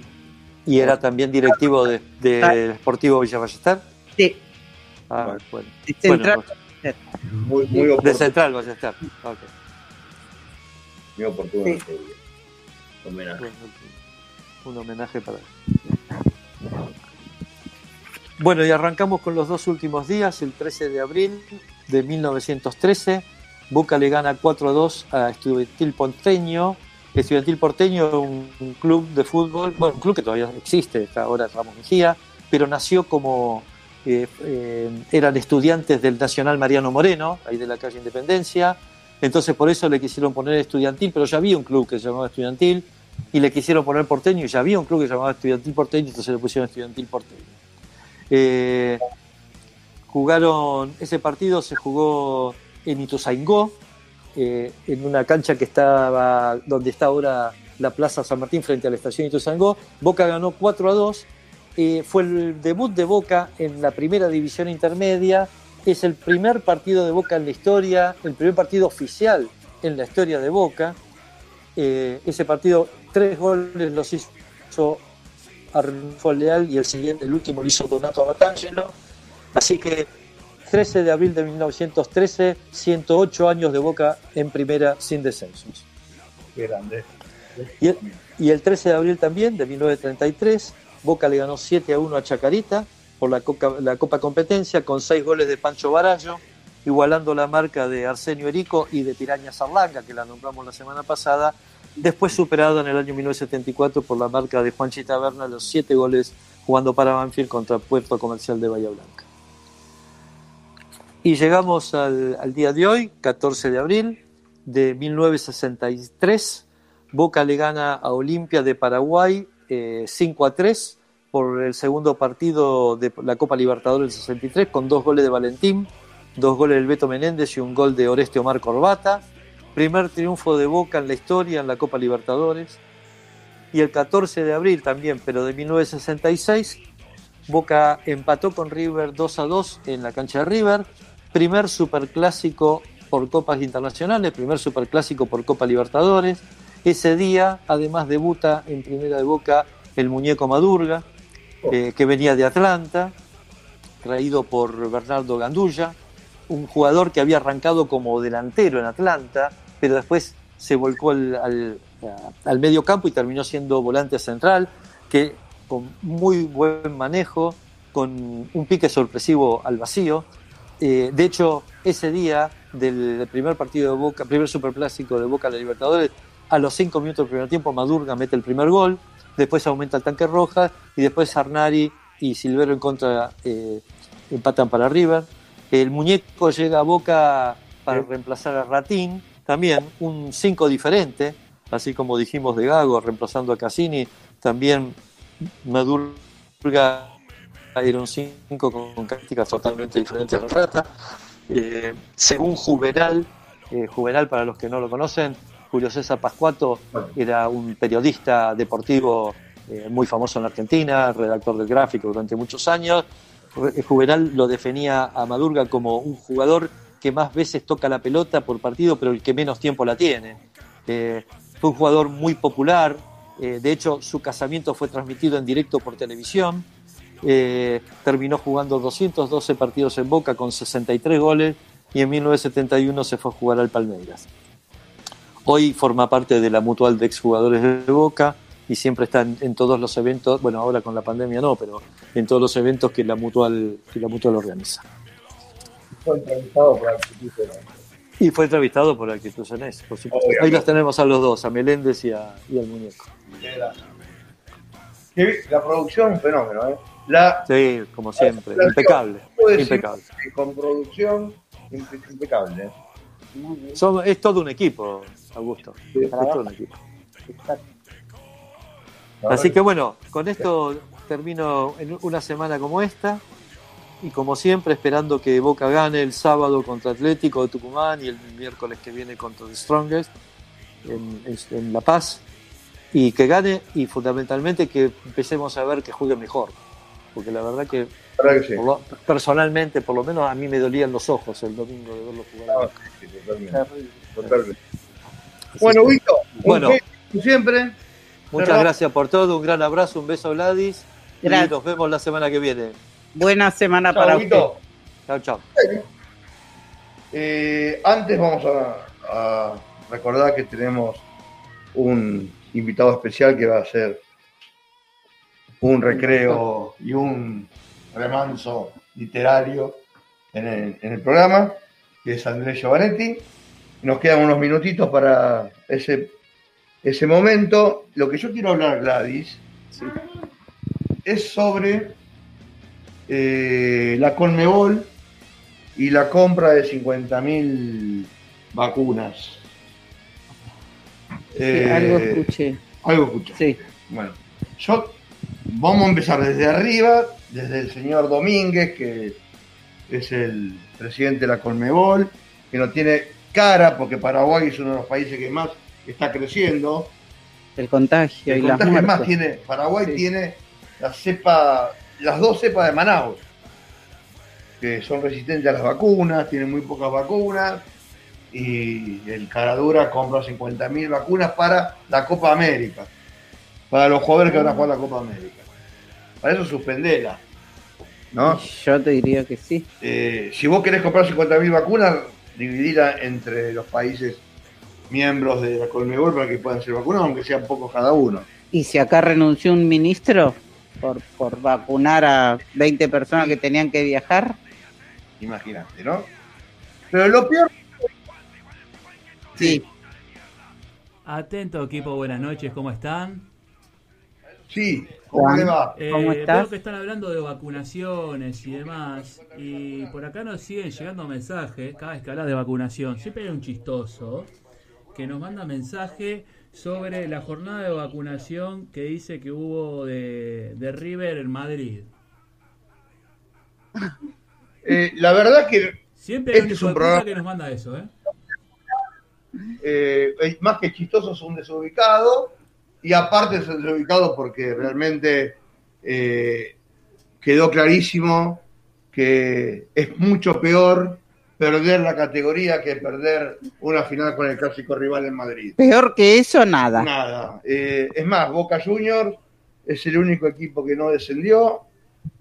Y era también directivo de, de Deportivo Villa Ballester. Sí, Ah, bueno. de Central. Muy, muy de oportuno. Central Ballester. Ok. Muy oportuno Sí. este homenaje. Bueno, un homenaje para. Bueno, y arrancamos con los dos últimos días. El 13 de abril de 1913, Boca le gana 4-2 a Estudiantil Porteño. Estudiantil Porteño un club de fútbol, bueno, un club que todavía existe, está ahora Ramos Mejía, pero nació como. eh, eh, eran estudiantes del Nacional Mariano Moreno, ahí de la calle Independencia. Entonces, por eso le quisieron poner estudiantil, pero ya había un club que se llamaba Estudiantil y le quisieron poner porteño y ya había un club que se llamaba Estudiantil Porteño, entonces le pusieron Estudiantil Porteño. Eh, jugaron, ese partido se jugó en Ituzaingó, eh, en una cancha que estaba donde está ahora la Plaza San Martín frente a la estación Ituzaingó. Boca ganó 4 a 2. eh, fue el debut de Boca en la primera división intermedia. Es el primer partido de Boca en la historia, el primer partido oficial en la historia de Boca. eh, ese partido, tres goles los hizo Arnulfo Leal y el siguiente, el último lo hizo Donato Batangelo. Así que 13 de abril de 1913, 108 años de Boca en primera sin descensos. Qué grande. Y el, y el 13 de abril también, de 1933, Boca le ganó 7 a 1 a Chacarita por la Copa, la Copa Competencia con 6 goles de Pancho Barallo, igualando la marca de Arsenio Erico y de Piraña Zarlanga, que la nombramos la semana pasada, después superado en el año 1974 por la marca de Juan Taberna, los 7 goles jugando para Banfield contra Puerto Comercial de Bahía Blanca. Y llegamos al, día de hoy, 14 de abril de 1963. Boca le gana a Olimpia de Paraguay eh, 5 a 3 por el segundo partido de la Copa Libertadores del 63 con dos goles de Valentín, dos goles del Beto Menéndez y un gol de Oreste Omar Corbata. Primer triunfo de Boca en la historia en la Copa Libertadores. Y el 14 de abril también, pero de 1966, Boca empató con River 2 a 2 en la cancha de River. Primer superclásico por Copas Internacionales, primer superclásico por Copa Libertadores. Ese día, además, debuta en Primera de Boca el muñeco Madurga, eh, que venía de Atlanta, traído por Bernardo Gandulla, un jugador que había arrancado como delantero en Atlanta, pero después se volcó al, al, al medio campo y terminó siendo volante central, que con muy buen manejo, con un pique sorpresivo al vacío. Eh, de hecho, ese día del primer partido de Boca, primer superclásico de Boca a la Libertadores, a los cinco minutos del primer tiempo Madurga mete el primer gol, después aumenta el tanque roja y después Arnari y Silvero en contra eh, empatan para River. El muñeco llega a Boca para reemplazar a Ratín, también un 5 diferente, así como dijimos de Gago reemplazando a Cassini, también Madurga era un 5 con características totalmente diferentes a la Rata. Eh, según Juvenal, eh, Juvenal para los que no lo conocen, Julio César Pascuato era un periodista deportivo eh, muy famoso en Argentina, redactor del gráfico durante muchos años. Juvenal lo definía a Madurga como un jugador que más veces toca la pelota por partido, pero el que menos tiempo la tiene. Fue un jugador muy popular, de hecho su casamiento fue transmitido en directo por televisión. Eh, terminó jugando 212 partidos en Boca con 63 goles y en 1971 se fue a jugar al Palmeiras. Hoy forma parte de la mutual de exjugadores de Boca y siempre está en, en, todos los eventos, bueno, ahora con la pandemia no, pero en todos los eventos que la mutual, que la mutual organiza. Fue entrevistado por Actitud. Y fue entrevistado por Actitud Cenés, por supuesto. Ahí los tenemos a los dos, a Meléndez y, a, y al muñeco. La producción, fenómeno, ¿eh? La, sí, como siempre, la, impecable. Impecable. Con producción, impecable. Son, es todo un equipo, Augusto. Sí, es todo un equipo. Así que bueno, con esto termino en una semana como esta y como siempre esperando que Boca gane el sábado contra Atlético de Tucumán y el miércoles que viene contra The Strongest en, en, en La Paz y que gane y fundamentalmente que empecemos a ver que juegue mejor porque la verdad que, verdad que sí. por lo, personalmente por lo menos a mí me dolían los ojos el domingo de verlo jugar ah, sí, totalmente, totalmente. bueno Vito bueno siempre Muchas gracias por todo, un gran abrazo, un beso Gladys gracias. y nos vemos la semana que viene. Buena semana chau, para Vito. usted. Chao, chao. Eh, antes vamos a, a, recordar que tenemos un invitado especial que va a ser un recreo y un remanso literario en el, en el programa, que es Andrés Giovanetti. Nos quedan unos minutitos para ese ese momento, lo que yo quiero hablar, Gladys, ¿sí? es sobre eh, la Conmebol y la compra de 50.000 vacunas. Sí, eh, algo escuché. Algo escuché. Sí. Bueno, yo vamos a empezar desde arriba, desde el señor Domínguez, que es el presidente de la Conmebol, que no tiene cara, porque Paraguay es uno de los países que más está creciendo. El contagio el y contagio las más tiene, Paraguay sí. tiene la cepa, las dos cepas de Manaus, que son resistentes a las vacunas, tienen muy pocas vacunas, y el Caradura compra 50.000 vacunas para la Copa América, para los jugadores que van a jugar la Copa América. Para eso suspendela. ¿no? Yo te diría que sí. Eh, si vos querés comprar 50.000 vacunas, dividila entre los países miembros de la Colmebol para que puedan ser vacunados, aunque sean pocos cada uno. Y si acá renunció un ministro por, por vacunar a 20 personas que tenían que viajar, Imagínate, ¿no? Pero lo peor. sí. Atento equipo, buenas noches, ¿cómo están? Sí, ¿cómo Juan. le va? Eh, ¿Cómo estás? Veo que están hablando de vacunaciones y demás. Y por acá nos siguen llegando mensajes cada vez que hablas de vacunación. Siempre hay un chistoso que nos manda mensaje sobre la jornada de vacunación que dice que hubo de, de River en Madrid. Eh, la verdad que Siempre hay Este un es hijo un programa- que nos manda eso, ¿eh? eh, es más que chistoso es un desubicado y aparte es un desubicado porque realmente eh, quedó clarísimo que es mucho peor perder la categoría que perder una final con el clásico rival en Madrid. Peor que eso, nada. Nada. Eh, es más, Boca Juniors es el único equipo que no descendió,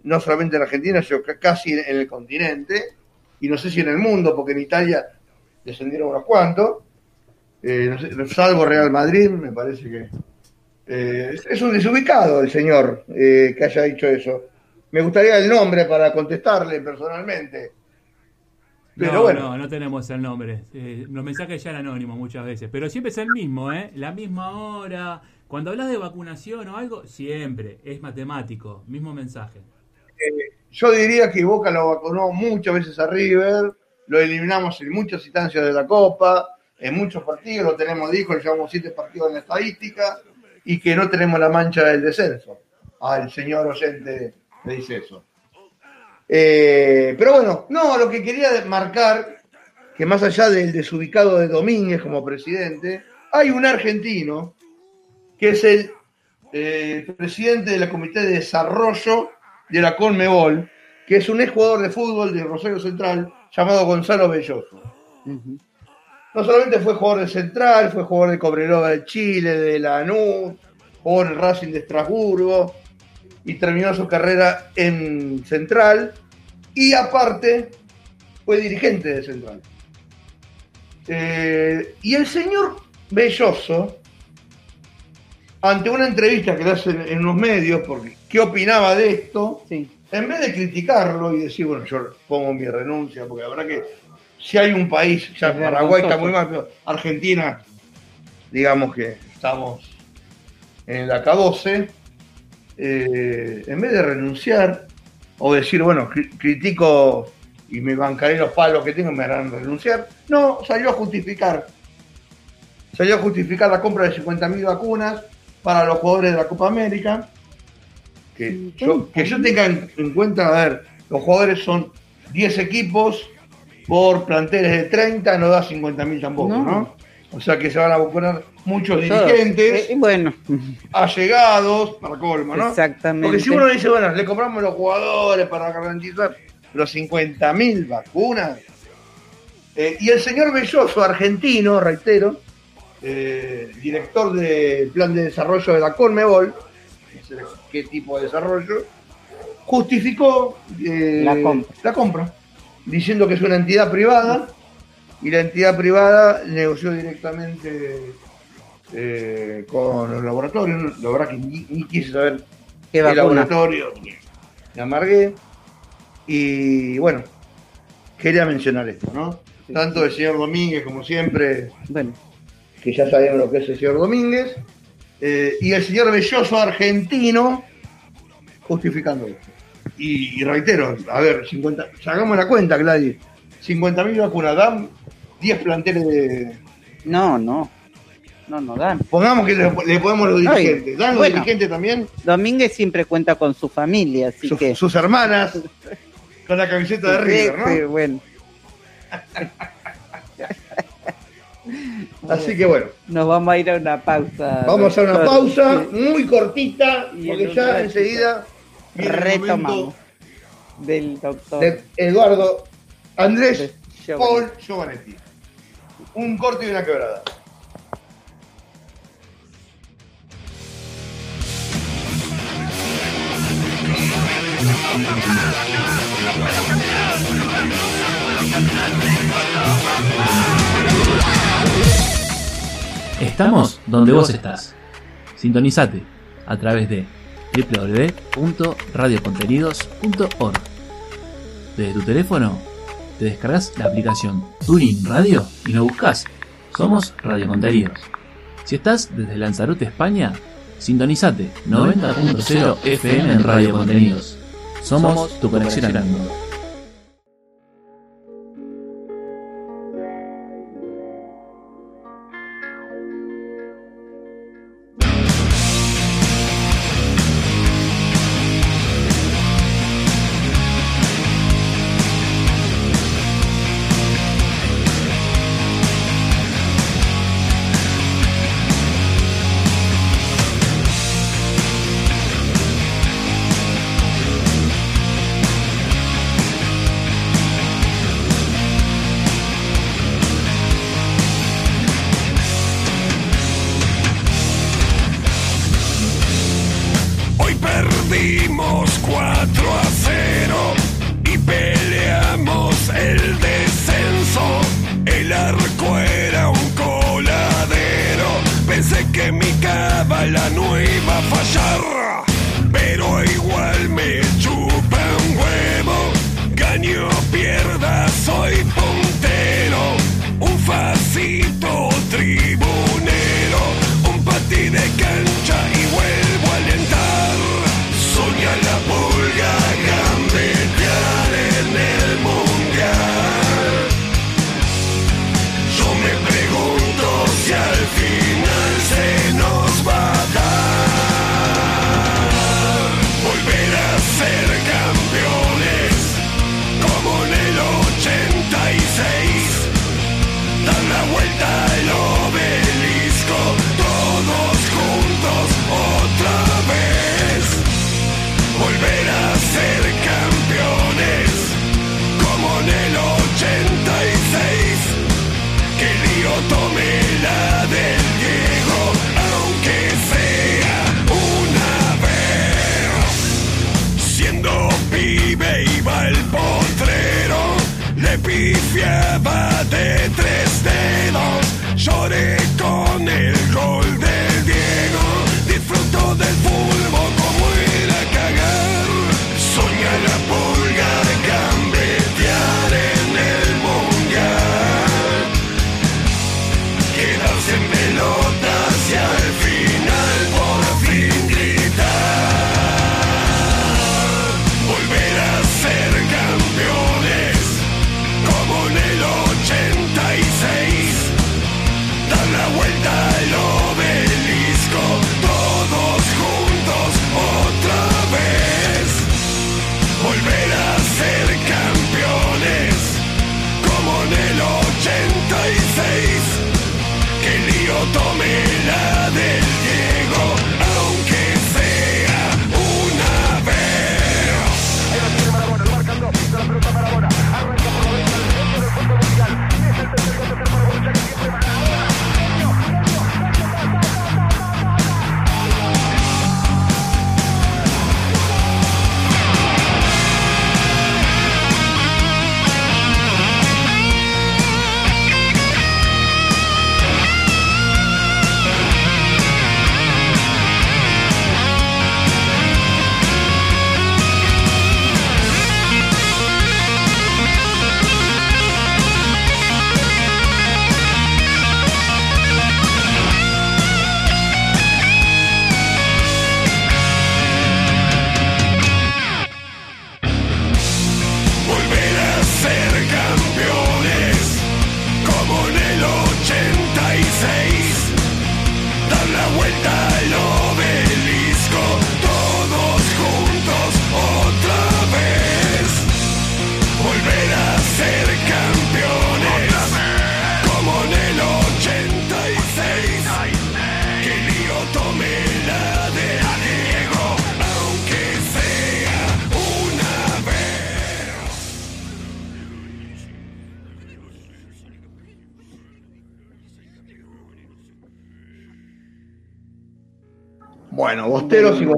no solamente en Argentina, sino casi en el continente, y no sé si en el mundo, porque en Italia descendieron unos cuantos, eh, no sé, salvo Real Madrid, me parece que... eh, es- un desubicado el señor eh, que haya dicho eso. Me gustaría el nombre para contestarle personalmente. Pero no, bueno. no, no tenemos el nombre. Eh, los mensajes ya eran anónimos muchas veces. Pero siempre es el mismo, ¿eh? La misma hora. Cuando hablas de vacunación o algo, siempre es matemático. Mismo mensaje. Yo diría que Boca lo vacunó muchas veces a River, lo eliminamos en muchas instancias de la Copa, en muchos partidos, lo tenemos dijo, le llevamos siete partidos en la estadística, y que no tenemos la mancha del descenso. Al señor oyente le dice eso. Eh, pero bueno, no, lo que quería marcar, que más allá del desubicado de Domínguez como presidente, hay un argentino que es el eh, presidente de la Comité de Desarrollo de la Conmebol, que es un exjugador de fútbol de Rosario Central llamado Gonzalo Belloso. Ujú. No solamente fue jugador de Central, fue jugador de Cobreloa de Chile, de Lanús, jugó en el Racing de Estrasburgo y terminó su carrera en Central y aparte fue dirigente de Central. Eh, y el señor Belloso, ante una entrevista que le hacen en los medios, porque ¿qué opinaba de esto? Sí. en vez de criticarlo y decir, bueno, yo pongo mi renuncia, porque la verdad que si hay un país, ya Es Paraguay está muy mal, pero Argentina, digamos que estamos en la K12, eh, en vez de renunciar o decir, bueno, cri- critico y me bancaré los palos que tengo, me harán renunciar, no, salió a justificar. Salió a justificar la compra de 50.000 vacunas para los jugadores de la Copa América. Que yo, que yo tenga en, en cuenta, a ver, los jugadores son 10 equipos por planteles de 30, no da 50.000 tampoco, No. ¿no? O sea que se van a vacunar muchos dirigentes, Eh, bueno, allegados, para colmo, ¿no? exactamente. Porque si uno dice, bueno, le compramos los jugadores para garantizar los 50.000 vacunas. eh, y el señor Belloso, argentino, reitero, eh, director del plan de desarrollo de la Conmebol, no sé qué tipo de desarrollo, justificó eh, La compra. la compra, diciendo que es una entidad privada y la entidad privada negoció directamente eh, con los laboratorios. La verdad que ni, ni quise saber ¿Qué vacuna? laboratorio, me amargué. Y bueno, quería mencionar esto, ¿no? Tanto el señor Domínguez como siempre, Bueno, que ya sabemos lo que es el señor Domínguez, eh, y el señor Belloso argentino justificando esto. Y, y reitero, a ver, 50, hagamos la cuenta, Gladys, 50.000 vacunas, dan 10 planteles de... no, no. No, no dan. Pongamos que le, le ponemos los dirigentes. ¿Dan los bueno. dirigentes también? Domínguez siempre cuenta con su familia, así Sus, que. sus hermanas con la camiseta de River, Sí, ¿no? bueno, Así que bueno, nos vamos a ir a una pausa. vamos a una pausa Sí, muy cortita, porque ya enseguida retomamos. Del doctor. De Eduardo Andrés Paul Giovanetti. Un corte y una quebrada. Estamos donde vos estás. Sintonizate a través de www.radiocontenidos.org. Desde tu teléfono, te descargas la aplicación Tuning Radio y lo buscas. Somos Radio Contenidos. Si estás desde Lanzarote, España, sintonizate 90.0 FM en Radio Contenidos. Somos tu conexión al mundo.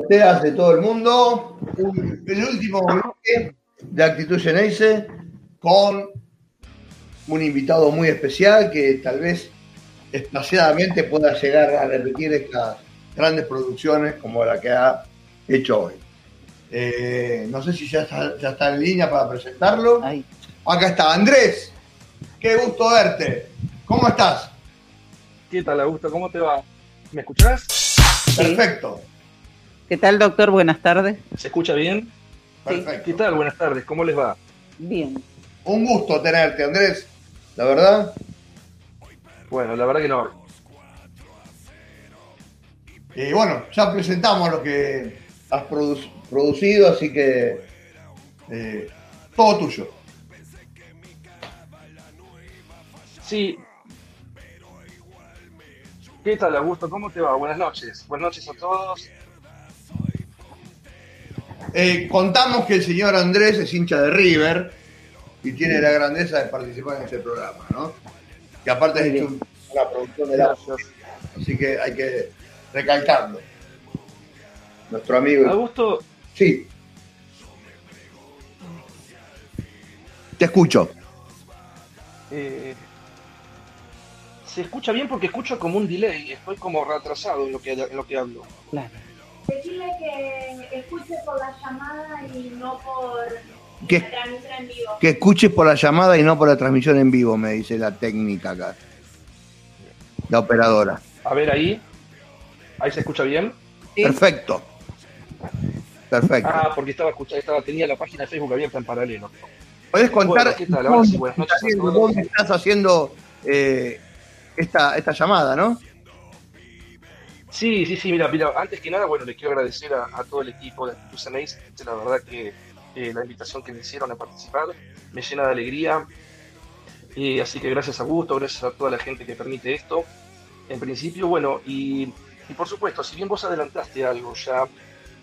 Bosteras de todo el mundo. Un- el último bloque de Actitud Geneise con un invitado muy especial que tal vez espaciadamente pueda llegar a repetir estas grandes producciones como la que ha hecho hoy. Eh, no sé si ya está, ya está en línea para presentarlo. Ahí. Acá está, Andrés. Qué gusto verte. ¿Cómo estás? ¿Qué tal, Augusto? ¿Cómo te va? ¿Me escuchás? Perfecto, ¿Qué tal, doctor? Buenas tardes. ¿Se escucha bien? ¿Qué perfecto. tal? Buenas tardes, ¿cómo les va? Bien. Un gusto tenerte, Andrés. La verdad. Bueno, la verdad que no. Y bueno, ya presentamos lo que has produ- producido, así que eh, todo tuyo. Sí. ¿Qué tal, Augusto? ¿Cómo te va? Buenas noches. Buenas noches a todos. Eh, contamos que el señor Andrés es hincha de River y tiene la grandeza de participar en este programa, ¿no? Que aparte Muy es un- una producción de la así que hay que recalcarlo. Nuestro amigo. Augusto, Sí. Te escucho. eh, se escucha bien porque escucho como un delay. Estoy como retrasado en lo que, en lo que hablo. Claro. Decirle que escuche por la llamada y no por Que, la transmisión en vivo. que escuches por la llamada y no por la transmisión en vivo, me dice la técnica acá. La operadora. A ver ahí. ¿Ahí se escucha bien? Sí. Perfecto. Perfecto. Ah, porque estaba escuchando, estaba, tenía la página de Facebook abierta en paralelo. ¿Puedes contar Bueno, ¿qué tal? Ahora sí, buenas noches a dónde, todos. dónde estás haciendo eh, esta, esta llamada, no? Sí, sí, sí, mira, mira, antes que nada, bueno, le quiero agradecer a, a todo el equipo de Actitud Ceneice, la verdad que eh, la invitación que me hicieron a participar me llena de alegría, Eh, así que gracias a Gusto, gracias a toda la gente que permite esto, en principio, bueno, y, y por supuesto, si bien vos adelantaste algo ya,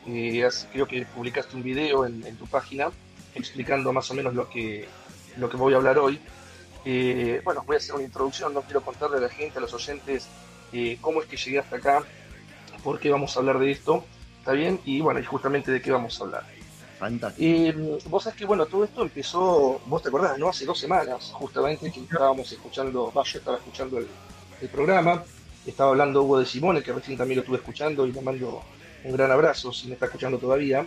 eh, creo que publicaste un video en, en tu página explicando más o menos lo que, lo que voy a hablar hoy, eh, bueno, voy a hacer una introducción, no quiero contarle a la gente, a los oyentes, eh, cómo es que llegué hasta acá, por qué vamos a hablar de esto, ¿está bien? Y bueno, y justamente de qué vamos a hablar. Fantástico. Eh, vos sabés que, bueno, todo esto empezó, vos te acordás, ¿no? Hace dos semanas, justamente, que estábamos escuchando, yo estaba escuchando el, el programa, estaba hablando Hugo de Simone, que recién también lo estuve escuchando y le mando un gran abrazo, si me está escuchando todavía.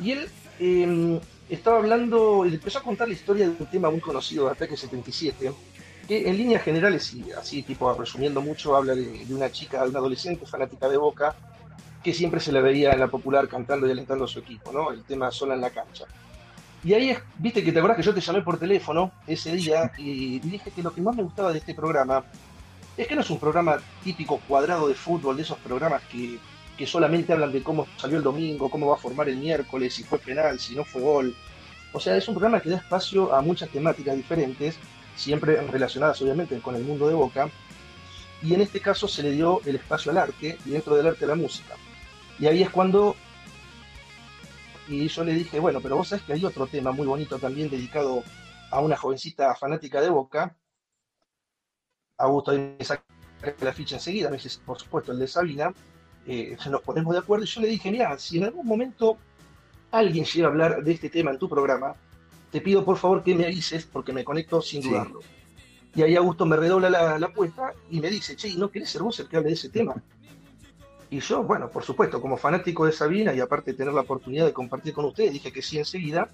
Y él eh, estaba hablando, y empezó a contar la historia de un tema muy conocido de Ataque 77, que en líneas generales, y así tipo resumiendo mucho, habla de, de una chica, de una adolescente fanática de Boca, que siempre se la veía en la popular cantando y alentando a su equipo, ¿no? El tema sola en la cancha. Y ahí, es- viste que te acordás que yo te llamé por teléfono ese día y dije que lo que más me gustaba de este programa es que no es un programa típico cuadrado de fútbol, de esos programas que, que solamente hablan de cómo salió el domingo, cómo va a formar el miércoles, si fue penal, si no fue gol. O sea, es un programa que da espacio a muchas temáticas diferentes, siempre relacionadas obviamente con el mundo de Boca, y en este caso se le dio el espacio al arte y dentro del arte a la música. Y ahí es cuando y yo le dije, bueno, pero vos sabés que hay otro tema muy bonito también dedicado a una jovencita fanática de Boca. Augusto me saca la ficha enseguida, me dice, por supuesto, el de Sabina. Eh, nos ponemos de acuerdo y yo le dije, mira, si en algún momento alguien llega a hablar de este tema en tu programa, te pido por favor que me avises porque me conecto sin Sí. dudarlo. Y ahí Augusto me redobla la, la apuesta y me dice, che, ¿y ¿no querés ser vos el que hable de ese tema? Y yo, bueno, por supuesto, como fanático de Sabina y aparte de tener la oportunidad de compartir con ustedes, dije que sí enseguida.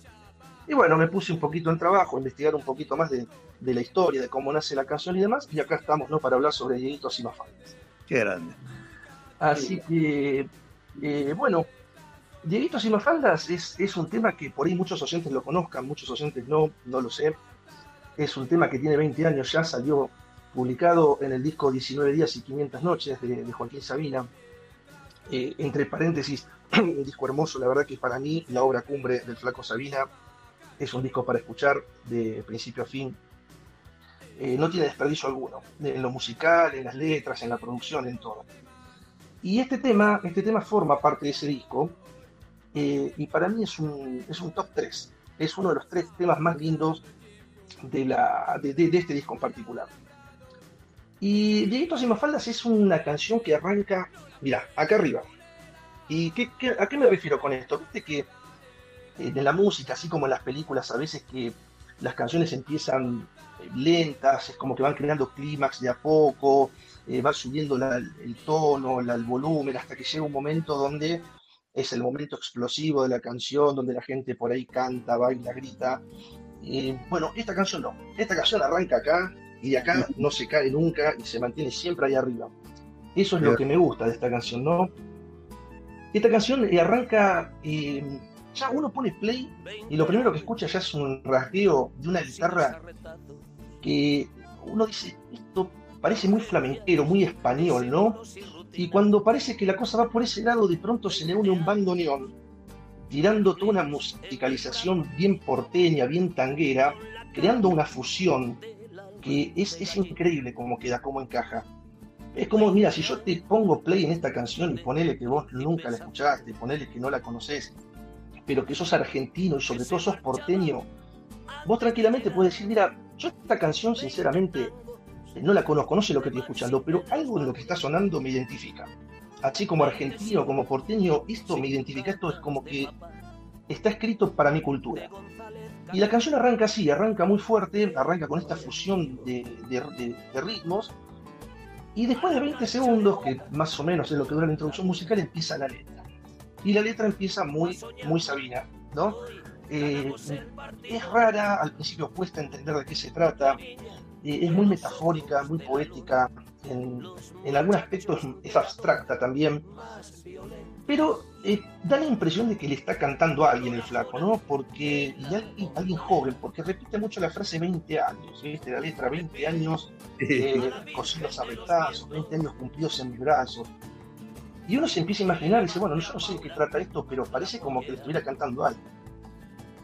Y bueno, me puse un poquito en trabajo, investigar un poquito más de, de la historia, de cómo nace la canción y demás. Y acá estamos, ¿no? Para hablar sobre Dieguitos y Mafaldas. Qué grande. Así que, eh, bueno, Dieguitos y Mafaldas es, es un tema que por ahí muchos oyentes lo conozcan, muchos oyentes no, no lo sé. Es un tema que tiene 20 años ya, salió publicado en el disco 19 días y 500 noches de, Joaquín Sabina. Eh, entre paréntesis, un disco hermoso, la verdad que para mí la obra cumbre del Flaco Sabina es un disco para escuchar de principio a fin. Eh, no tiene desperdicio alguno, en lo musical, en las letras, en la producción, en todo. Y este tema, este tema forma parte de ese disco, eh, y para mí es un, es un top 3. Es uno de los tres temas más lindos de, la, de, de- este disco en particular. Y Dieguitos y Mafaldas es una canción que arranca, mira, acá arriba. ¿Y a qué me refiero con esto? Viste que eh, en la música, así como en las películas, a veces que las canciones empiezan eh, lentas, es como que van creando clímax de a poco, eh, va subiendo el tono, el volumen, hasta que llega un momento donde es el momento explosivo de la canción, donde la gente por ahí canta, baila, grita. Eh, bueno, esta canción no. Esta canción arranca acá y de acá no se cae nunca y se mantiene siempre ahí arriba. Eso es lo que me gusta de esta canción, ¿no? Esta canción eh, arranca, eh, ya uno pone play y lo primero que escucha ya es un rasgueo de una guitarra que uno dice, esto parece muy flamenquero, muy español, ¿no? Y cuando parece que la cosa va por ese lado, de pronto se le une un bandoneón, tirando toda una musicalización bien porteña, bien tanguera, creando una fusión que es, es increíble cómo queda, cómo encaja. Es como, mira, si yo te pongo play en esta canción y ponele que vos nunca la escuchaste, ponele que no la conocés, pero que sos argentino y sobre todo sos porteño, vos tranquilamente puedes decir, mira, yo esta canción sinceramente no la conozco, no sé lo que estoy escuchando, pero algo en lo que está sonando me identifica. Así como argentino, como porteño, esto me identifica, esto es como que está escrito para mi cultura. Y la canción arranca así, arranca muy fuerte, arranca con esta fusión de, ritmos, y después de 20 segundos, que más o menos es lo que dura la introducción musical, empieza la letra. Y la letra empieza muy, muy sabina, ¿no? Eh, es rara, al principio cuesta entender de qué se trata, eh, es muy metafórica, muy poética, en, en algún aspecto es, es abstracta también, pero eh, da la impresión de que le está cantando a alguien el flaco, ¿no? Porque, y alguien, alguien joven, porque repite mucho la frase 20 años, ¿viste? La letra 20 años eh, cosidos a retazos, 20 años cumplidos en mis brazos. Y uno se empieza a imaginar y dice, bueno, yo no sé de qué trata esto, pero parece como que le estuviera cantando a alguien.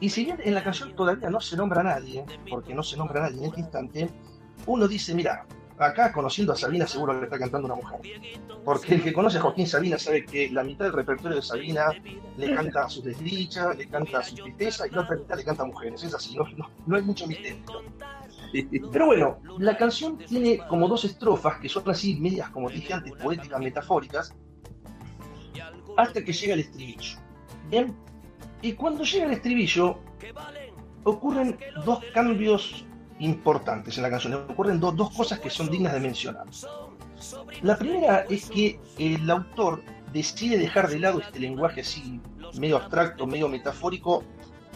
Y si bien en la canción todavía no se nombra a nadie, porque no se nombra a nadie en este instante, uno dice, mira, acá conociendo a Sabina seguro le está cantando una mujer. Porque el que conoce a Joaquín Sabina sabe que la mitad del repertorio de Sabina le canta sus desdichas, le canta a su tristeza y la otra mitad le canta a mujeres. Es así, no, no, no hay mucho misterio. Pero bueno, la canción tiene como dos estrofas que son así, medias, como dije antes, poéticas, metafóricas, hasta que llega el estribillo. Bien, y cuando llega el estribillo, ocurren dos cambios importantes en la canción. Ocurren do- dos cosas que son dignas de mencionar. La primera es que el autor decide dejar de lado este lenguaje así, medio abstracto, medio metafórico,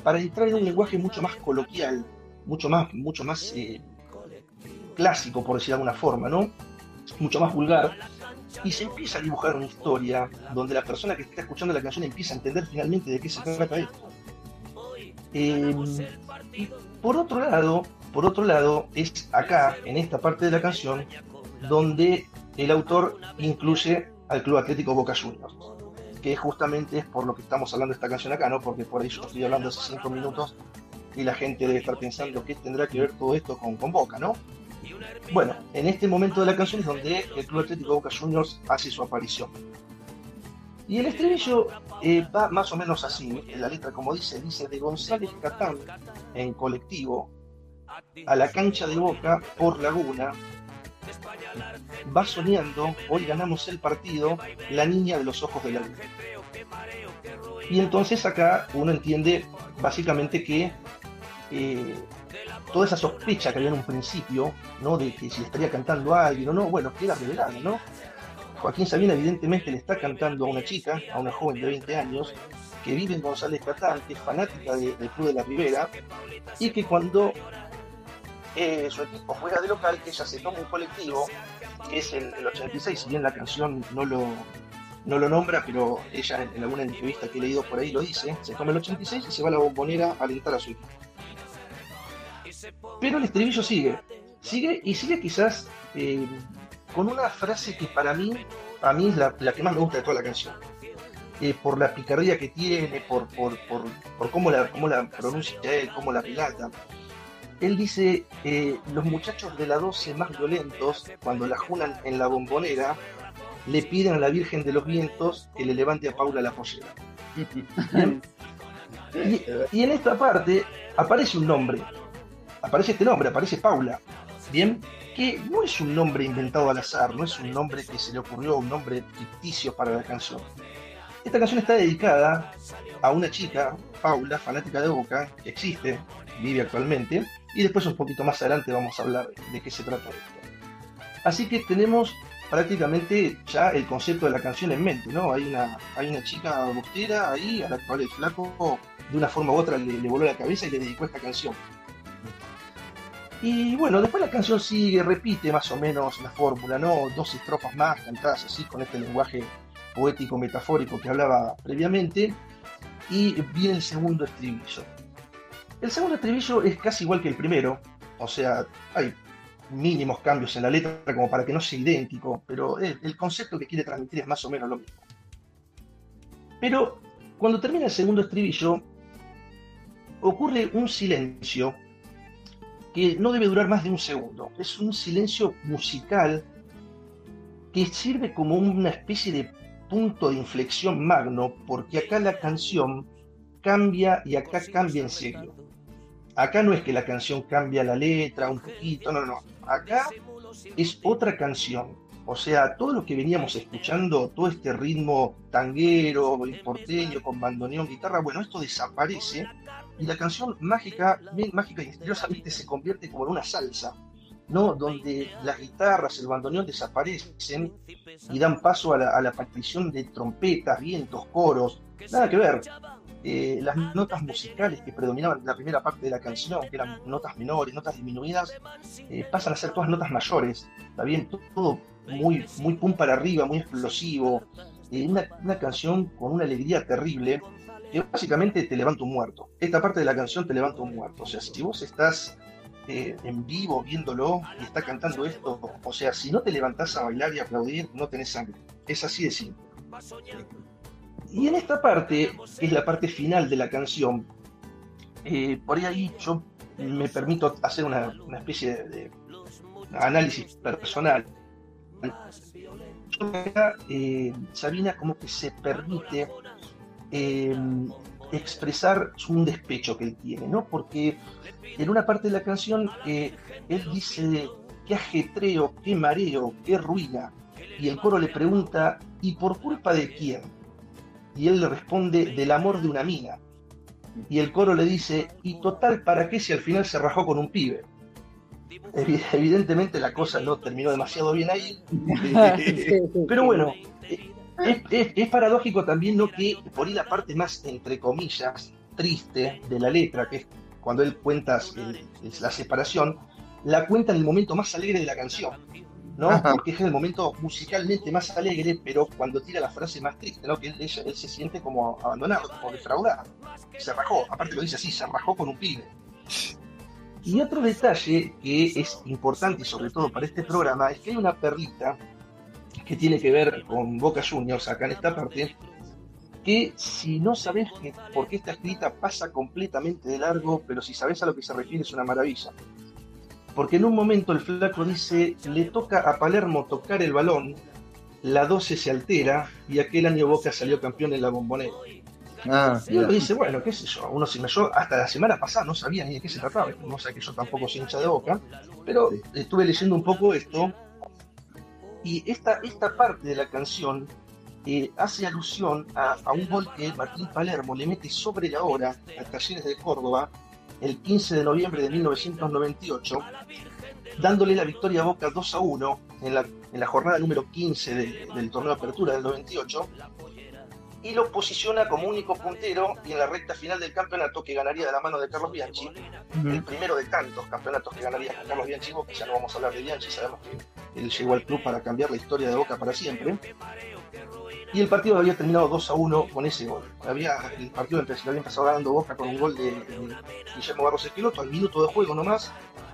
para entrar en un lenguaje mucho más coloquial, mucho más, mucho más eh, clásico, por decir de alguna forma, ¿no? Mucho más vulgar. Y se empieza a dibujar una historia donde la persona que está escuchando la canción empieza a entender finalmente de qué se trata esto. Eh, y por otro lado, por otro lado, es acá, en esta parte de la canción, donde el autor incluye al Club Atlético Boca Juniors, que justamente es por lo que estamos hablando de esta canción acá, ¿no? Porque por ahí yo estoy hablando hace cinco minutos y la gente debe estar pensando qué tendrá que ver todo esto con, con Boca, ¿no? Bueno, en este momento de la canción es donde el Club Atlético Boca Juniors hace su aparición. Y el estribillo eh, va más o menos así, en la letra como dice, dice de González Catán en colectivo a la cancha de Boca por Laguna, va soñando, hoy ganamos el partido, la niña de los ojos de la luna. Y entonces acá uno entiende básicamente que eh, toda esa sospecha que había en un principio, ¿no? De que si estaría cantando a alguien o no, bueno, queda revelada, ¿no? Joaquín Sabina evidentemente le está cantando a una chica, a una joven de 20 años, que vive en González Catán, que es fanática de- del Club de la Ribera, y que cuando eh, su equipo juega de local, que ella se toma un colectivo, que es el, el 86, si bien la canción no lo, no lo nombra, pero ella en alguna entrevista que he leído por ahí lo dice, se toma el 86 y se va a la bombonera a alentar a su equipo. Pero el estribillo sigue, sigue y sigue quizás eh, con una frase que para mí, a mí es la, la que más me gusta de toda la canción. Eh, por la picardía que tiene, por, por, por, por cómo, la, cómo la pronuncia él, cómo la relata. Él dice, eh, los muchachos de la 12 más violentos, cuando la junan en la bombonera, le piden a la Virgen de los Vientos que le levante a Paula la pollera. Y en esta parte aparece un nombre, aparece este nombre, aparece Paula, bien, que no es un nombre inventado al azar, no es un nombre que se le ocurrió, un nombre ficticio para la canción. Esta canción está dedicada a una chica, Paula, fanática de Boca, que existe, vive actualmente, y después un poquito más adelante vamos a hablar de qué se trata esto. Así que tenemos prácticamente ya el concepto de la canción en mente, ¿no? Hay una, hay una chica bostera ahí a la cual el flaco de una forma u otra le, le voló la cabeza y le dedicó esta canción. Y bueno, después la canción sigue, repite más o menos la fórmula, ¿no? Dos estrofas más cantadas así con este lenguaje poético, metafórico que hablaba previamente. Y viene el segundo estribillo. El segundo estribillo es casi igual que el primero, o sea, hay mínimos cambios en la letra como para que no sea idéntico, pero el, concepto que quiere transmitir es más o menos lo mismo. Pero cuando termina el segundo estribillo, ocurre un silencio que no debe durar más de un segundo. Es un silencio musical que sirve como una especie de punto de inflexión magno, porque acá la canción cambia y acá cambia en serio. Acá no es que la canción cambia la letra un poquito, no, no. Acá es otra canción. O sea, todo lo que veníamos escuchando, todo este ritmo tanguero, porteño, con bandoneón, guitarra, bueno, esto desaparece y la canción mágica, bien mágica y misteriosamente se convierte como en una salsa, ¿no? Donde las guitarras, el bandoneón desaparecen y dan paso a la, a de trompetas, vientos, coros, nada que ver. Eh, las notas musicales que predominaban en la primera parte de la canción, que eran notas menores, notas disminuidas, eh, pasan a ser todas notas mayores, ¿está bien? Todo muy, muy pum para arriba, muy explosivo, eh, una canción con una alegría terrible, que básicamente te levanta un muerto. Esta parte de la canción te levanta un muerto. O sea, si vos estás eh, en vivo viéndolo y está cantando esto, o sea, si no te levantás a bailar y aplaudir, no tenés sangre. Es así de simple. Y en esta parte, que es la parte final de la canción, eh, por ahí yo me permito hacer una, una especie de, de, análisis personal. Eh, Sabina como que se permite eh, expresar un despecho que él tiene, ¿no? Porque en una parte de la canción eh, él dice qué ajetreo, qué mareo, qué ruina. Y el coro le pregunta, ¿y por culpa de quién? Y él le responde, del amor de una mina. Y el coro le dice, ¿y total para qué si al final se rajó con un pibe? Evidentemente la cosa no terminó demasiado bien ahí. Pero bueno, es, es, es, paradójico también ¿no? que por ahí la parte más, entre comillas, triste de la letra, que es cuando él cuenta eh, la separación, la cuenta en el momento más alegre de la canción. ¿no? Porque es el momento musicalmente más alegre, pero cuando tira la frase más triste, ¿no? que él, él, él se siente como abandonado, como defraudado. Se rajó, aparte lo dice así, se rajó con un pibe. Y otro detalle que es importante y sobre todo para este programa es que hay una perlita que tiene que ver con Boca Juniors acá en esta parte, que si no sabes por qué está escrita pasa completamente de largo, pero si sabes a lo que se refiere es una maravilla. Porque en un momento el flaco dice, le toca a Palermo tocar el balón, la 12 se altera y aquel año Boca salió campeón en la bombonera. Ah, y uno dice, bueno, qué sé yo, uno si me yo hasta la semana pasada no sabía ni de qué se trataba, no sé que yo tampoco soy hincha de boca, pero estuve leyendo un poco esto y esta, esta parte de la canción eh, hace alusión a, un gol que Martín Palermo le mete sobre la hora a Talleres de Córdoba el 15 de noviembre de 1998, dándole la victoria a Boca 2 a 1 en la, en la jornada número 15 de, del torneo de apertura del 98, y lo posiciona como único puntero y en la recta final del campeonato que ganaría de la mano de Carlos Bianchi, uh -huh. el primero de tantos campeonatos que ganaría Carlos Bianchi, Boca, ya no vamos a hablar de Bianchi, sabemos que él llegó al club para cambiar la historia de Boca para siempre. Y el partido había terminado 2 a 1 con ese gol. Había, el partido había empezado ganando Boca con un gol de, Guillermo Barros Esqueloto al minuto de juego nomás,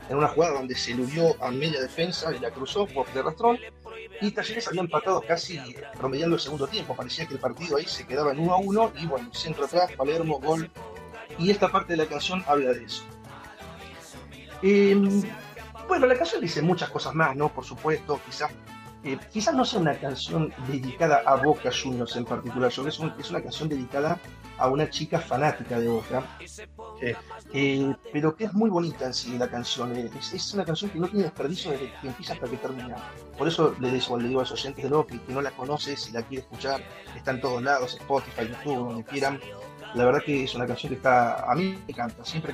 en una jugada donde se eludió a media defensa y la cruzó por de rastrón. Y Talleres había empatado casi promediando el segundo tiempo. Parecía que el partido ahí se quedaba en 1 a 1 y bueno, centro atrás, Palermo, gol. Y esta parte de la canción habla de eso. Eh, bueno, la canción dice muchas cosas más, ¿no? Por supuesto, quizás eh, quizás no sea una canción dedicada a Boca Juniors en particular, yo creo que es, un- es una canción dedicada a una chica fanática de Boca, eh, pero que es muy bonita en sí la canción. eh, Es, es una canción que no tiene desperdicio desde que empieza hasta que termina. Por eso le digo, le digo a los oyentes de nuevo que, que no la conoce, si la quiere escuchar, está en todos lados, Spotify, YouTube, donde quieran. La verdad que es una canción que está, a mí me encanta, siempre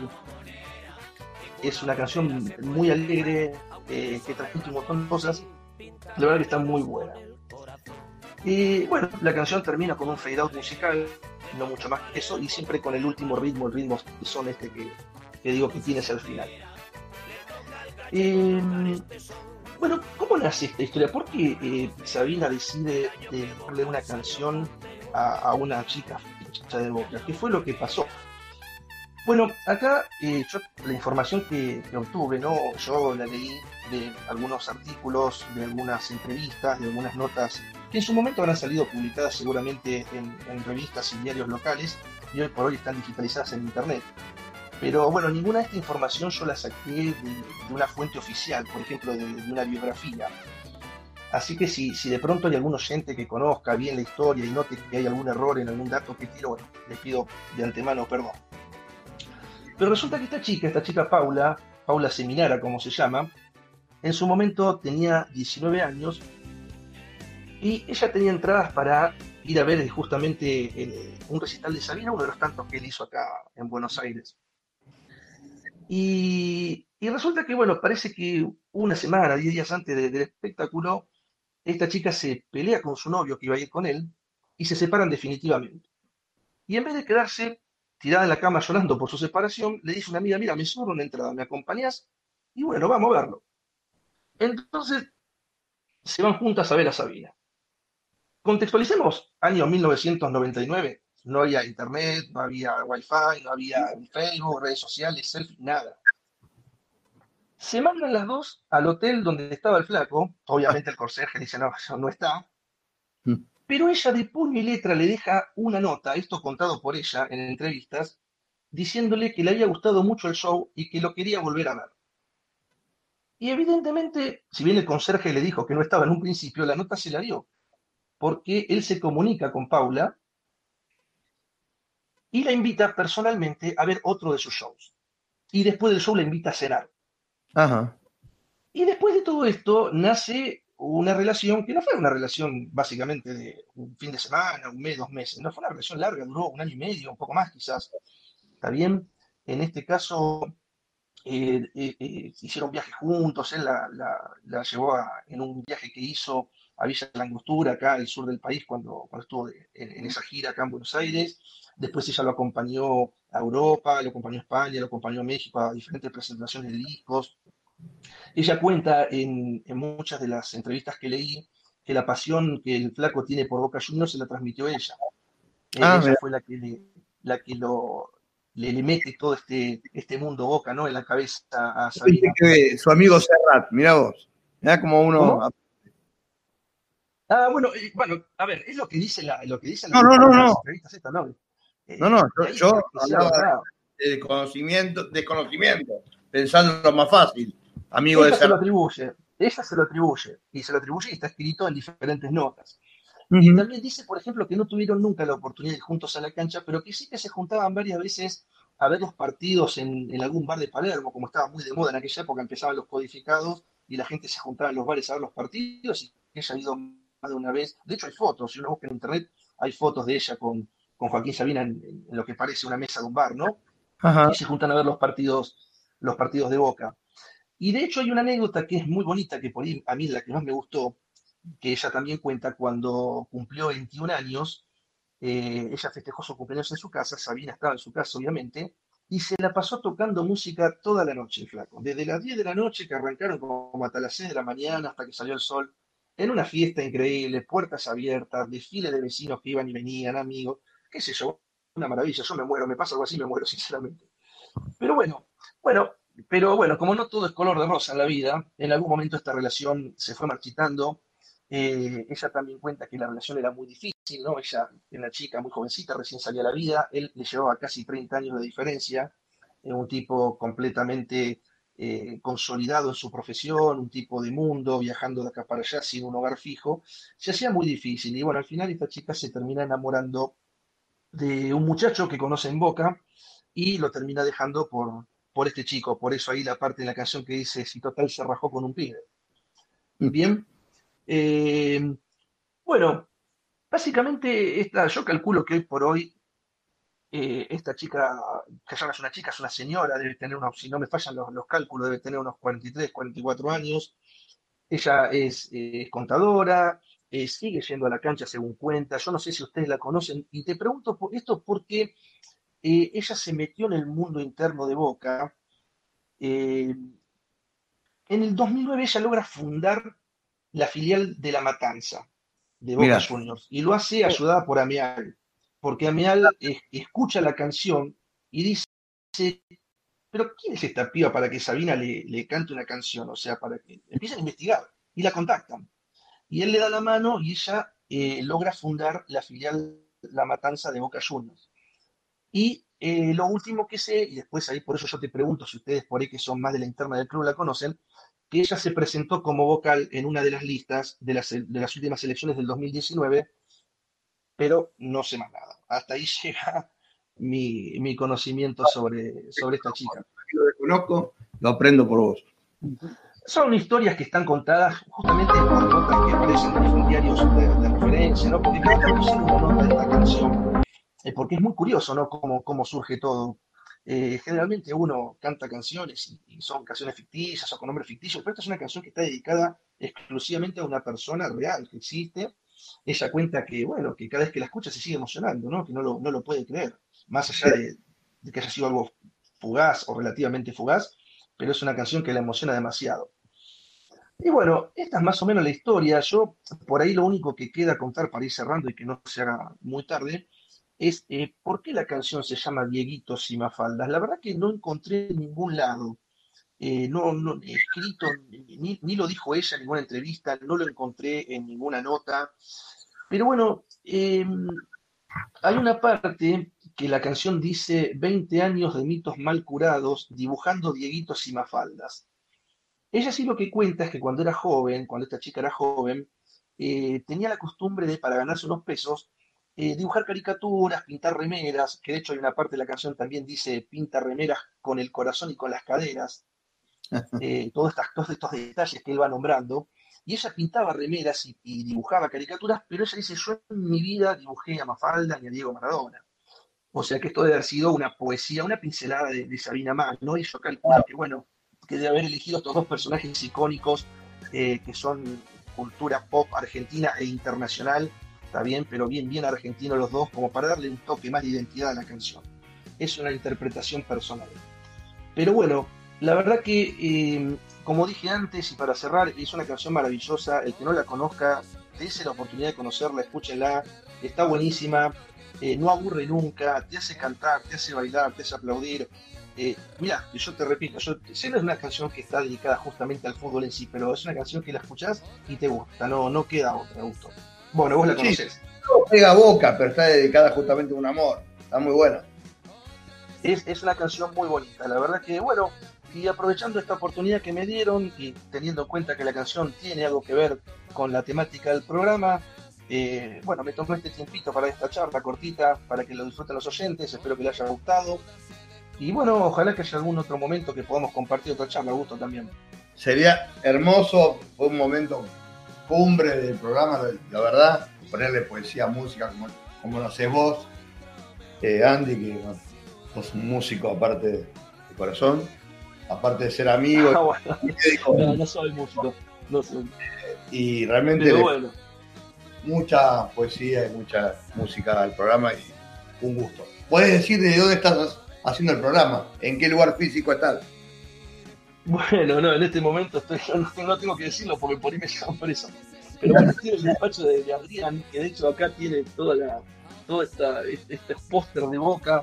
que es una canción muy alegre, eh, que transmite un montón de cosas. La verdad que está muy buena. Y bueno, la canción termina con un fade out musical, no mucho más que eso, y siempre con el último ritmo, el ritmo son este que, que digo que tienes al final. Eh, bueno, ¿cómo nace esta historia? ¿Por qué eh, Sabina decide darle una canción a, una chica de boca? ¿Qué fue lo que pasó? Bueno, acá eh, yo la información que, obtuve, ¿no? Yo la leí de algunos artículos, de algunas entrevistas, de algunas notas que en su momento habrán salido publicadas seguramente en, revistas y diarios locales y hoy por hoy están digitalizadas en internet. Pero bueno, ninguna de esta información yo la saqué de, una fuente oficial, por ejemplo, de, de una biografía. Así que si, si de pronto hay algún oyente que conozca bien la historia y note que hay algún error en algún dato que tiro, bueno, les pido de antemano perdón. Pero resulta que esta chica, esta chica Paula, Paula Seminara como se llama, en su momento tenía 19 años y ella tenía entradas para ir a ver justamente el- un recital de Sabina, uno de los tantos que él hizo acá en Buenos Aires. Y, resulta que, bueno, parece que una semana, 10 días antes de- del espectáculo, esta chica se pelea con su novio que iba a ir con él y se separan definitivamente. Y en vez de quedarse tirada en la cama llorando por su separación, le dice una amiga, mira, me sobra una entrada, ¿me acompañás? Y bueno, vamos a verlo. Entonces, se van juntas a ver a Sabina. Contextualicemos, año 1999, no había internet, no había wifi, no había Facebook, redes sociales, selfie, nada. Se mandan las dos al hotel donde estaba el flaco, obviamente el conserje dice, no, no está, pero ella de puño y letra le deja una nota, esto contado por ella en entrevistas, diciéndole que le había gustado mucho el show y que lo quería volver a ver. Y evidentemente, si bien el conserje le dijo que no estaba en un principio, la nota se la dio, porque él se comunica con Paula y la invita personalmente a ver otro de sus shows. Y después del show la invita a cenar. Ajá. Y después de todo esto nace una relación que no fue una relación básicamente de un fin de semana, un mes, dos meses, no fue una relación larga, duró un año y medio, un poco más quizás. ¿Está bien? En este caso eh, eh, eh, hicieron viajes juntos, él la, llevó a- en un viaje que hizo a Villa La Angostura, acá al sur del país, cuando, cuando estuvo de- en esa gira acá en Buenos Aires. Después ella lo acompañó a Europa, lo acompañó a España, lo acompañó a México a diferentes presentaciones de discos. Ella cuenta en, en muchas de las entrevistas que leí que la pasión que el flaco tiene por Boca Juniors se la transmitió ella. Ah, ella mira. fue la que, le, la que lo, le, le mete todo este, este mundo Boca ¿no? en la cabeza a Sabina. que su amigo Serrat, mirá vos. Mirá como uno. ¿Cómo? Ah, bueno, eh, bueno, a ver, es lo que dice la, lo que dice la No, no, no, las no. ¿no? Eh, No, no, yo, hablaba de conocimiento, desconocimiento, pensando en lo más fácil. Amigo de Ella se lo atribuye, ella se lo atribuye, y se lo atribuye y está escrito en diferentes notas. Y también dice, por ejemplo, que no tuvieron nunca la oportunidad de ir juntos a la cancha, pero que sí que se juntaban varias veces a ver los partidos en, en algún bar de Palermo, como estaba muy de moda en aquella época, empezaban los codificados y la gente se juntaba en los bares a ver los partidos y que ella ha ido más de una vez. De hecho, hay fotos, si uno busca en internet, hay fotos de ella con, con Joaquín Sabina en, en lo que parece una mesa de un bar, ¿no? Ajá. y se juntan a ver los partidos, los partidos de Boca. Y de hecho hay una anécdota que es muy bonita, que por ahí a mí la que más me gustó, que ella también cuenta cuando cumplió 21 años, eh, ella festejó su cumpleaños en su casa, Sabina estaba en su casa obviamente, y se la pasó tocando música toda la noche, flaco. Desde las 10 de la noche que arrancaron como hasta las 6 de la mañana, hasta que salió el sol, en una fiesta increíble, puertas abiertas, desfile de vecinos que iban y venían, amigos, qué sé yo, una maravilla, yo me muero, me pasa algo así, me muero, sinceramente. Pero bueno, bueno, pero bueno, como no todo es color de rosa en la vida, en algún momento esta relación se fue marchitando. Eh, ella también cuenta que la relación era muy difícil, ¿no? Ella una chica muy jovencita, recién salía a la vida, él le llevaba casi 30 años de diferencia, eh, un tipo completamente eh, consolidado en su profesión, un tipo de mundo, viajando de acá para allá sin un hogar fijo, se hacía muy difícil. Y bueno, al final esta chica se termina enamorando de un muchacho que conoce en Boca y lo termina dejando por, por este chico. Por eso ahí la parte de la canción que dice, si total se rajó con un pibe. Bien. Eh, bueno, básicamente esta, yo calculo que hoy por hoy eh, esta chica, que ya no es una chica, es una señora, debe tener unos, si no me fallan los, los cálculos, debe tener unos 43, 44 años. Ella es eh, contadora, sigue yendo a la cancha según cuenta. Yo no sé si ustedes la conocen y te pregunto por esto porque eh, ella se metió en el mundo interno de Boca. Eh, en el 2009 ella logra fundar la filial de La Matanza de Boca. Juniors y lo hace ayudada por Ameal, porque Ameal eh, escucha la canción y dice, pero ¿quién es esta piba para que Sabina le, le cante una canción? O sea, para que empiecen a investigar y la contactan. Y él le da la mano y ella eh, logra fundar la filial La Matanza de Boca Juniors. Y eh, lo último que sé, y después ahí por eso yo te pregunto si ustedes por ahí que son más de la interna del club la conocen, que ella se presentó como vocal en una de las listas de las, de las últimas elecciones del 2019, pero no sé más nada. Hasta ahí llega mi, mi conocimiento sobre, sobre esta chica. Lo desconozco, lo aprendo por vos. Son historias que están contadas justamente por notas que aparecen en los diarios de, de referencia, ¿no? Porque cada tanto sale una nota de esta canción, eh, porque es muy curioso, ¿no? Cómo, cómo surge todo. Eh, generalmente uno canta canciones y, y son canciones ficticias o con nombres ficticios, pero esta es una canción que está dedicada exclusivamente a una persona real que existe. Ella cuenta que, bueno, que cada vez que la escucha se sigue emocionando, ¿no? Que no lo, no lo puede creer, más allá de, de que haya sido algo fugaz o relativamente fugaz, pero es una canción que la emociona demasiado. Y bueno, esta es más o menos la historia. Yo, por ahí lo único que queda contar para ir cerrando y que no se haga muy tarde, es eh, por qué la canción se llama Dieguitos y Mafaldas. La verdad que no encontré en ningún lado, eh, no, escrito, ni, lo dijo ella en ninguna entrevista, no lo encontré en ninguna nota. Pero bueno, eh, hay una parte que la canción dice 20 años de mitos mal curados, dibujando dieguitos y mafaldas. Ella sí lo que cuenta es que cuando era joven, cuando esta chica era joven, eh, tenía la costumbre de, para ganarse unos pesos, eh, dibujar caricaturas, pintar remeras, que de hecho hay una parte de la canción también dice pinta remeras con el corazón y con las caderas, eh, todos, estas, todos estos detalles que él va nombrando. Y ella pintaba remeras y, y dibujaba caricaturas, pero ella dice, yo en mi vida dibujé a Mafalda ni a Diego Maradona. O sea que esto debe haber sido una poesía, una pincelada de, de Sabina Mag, ¿no? Y yo calculo que, bueno, que debe haber elegido estos dos personajes icónicos eh, que son cultura pop argentina e internacional, está bien, pero bien, bien argentino los dos, como para darle un toque más de identidad a la canción. Es una interpretación personal. Pero bueno, la verdad que, eh, como dije antes, y para cerrar, es una canción maravillosa. El que no la conozca, dése la oportunidad de conocerla, escúchenla, está buenísima, eh, no aburre nunca, te hace cantar, te hace bailar, te hace aplaudir. Eh, mira, yo te repito, yo sé no es una canción que está dedicada justamente al fútbol en sí, pero es una canción que la escuchás y te gusta, no, no queda otra gusto. Bueno, vos la Sí. conocés. No pega boca, pero está dedicada justamente a un amor. Está muy buena. Es, es una canción muy bonita, la verdad que, bueno, y aprovechando esta oportunidad que me dieron y teniendo en cuenta que la canción tiene algo que ver con la temática del programa, eh, bueno, me tomé este tiempito para esta charla cortita, para que lo disfruten los oyentes, espero que les haya gustado. Y bueno, ojalá que haya algún otro momento que podamos compartir otra charla, gusto también. Sería hermoso, fue un momento cumbre del programa, la verdad, ponerle poesía, música, como, como lo haces vos, eh, Andy, que bueno, sos un músico aparte de, de corazón, aparte de ser amigo, Ah, bueno. No, no soy músico, no soy. y realmente bueno, mucha poesía y mucha música al programa y un gusto. ¿Puedes decir de dónde estás haciendo el programa? ¿En qué lugar físico estás? Bueno, no, en este momento estoy, no, no tengo que decirlo porque por ahí me llaman por eso. Pero bueno, estoy en el despacho de, de Adrián, que de hecho acá tiene toda la, todo esta, este, este póster de boca,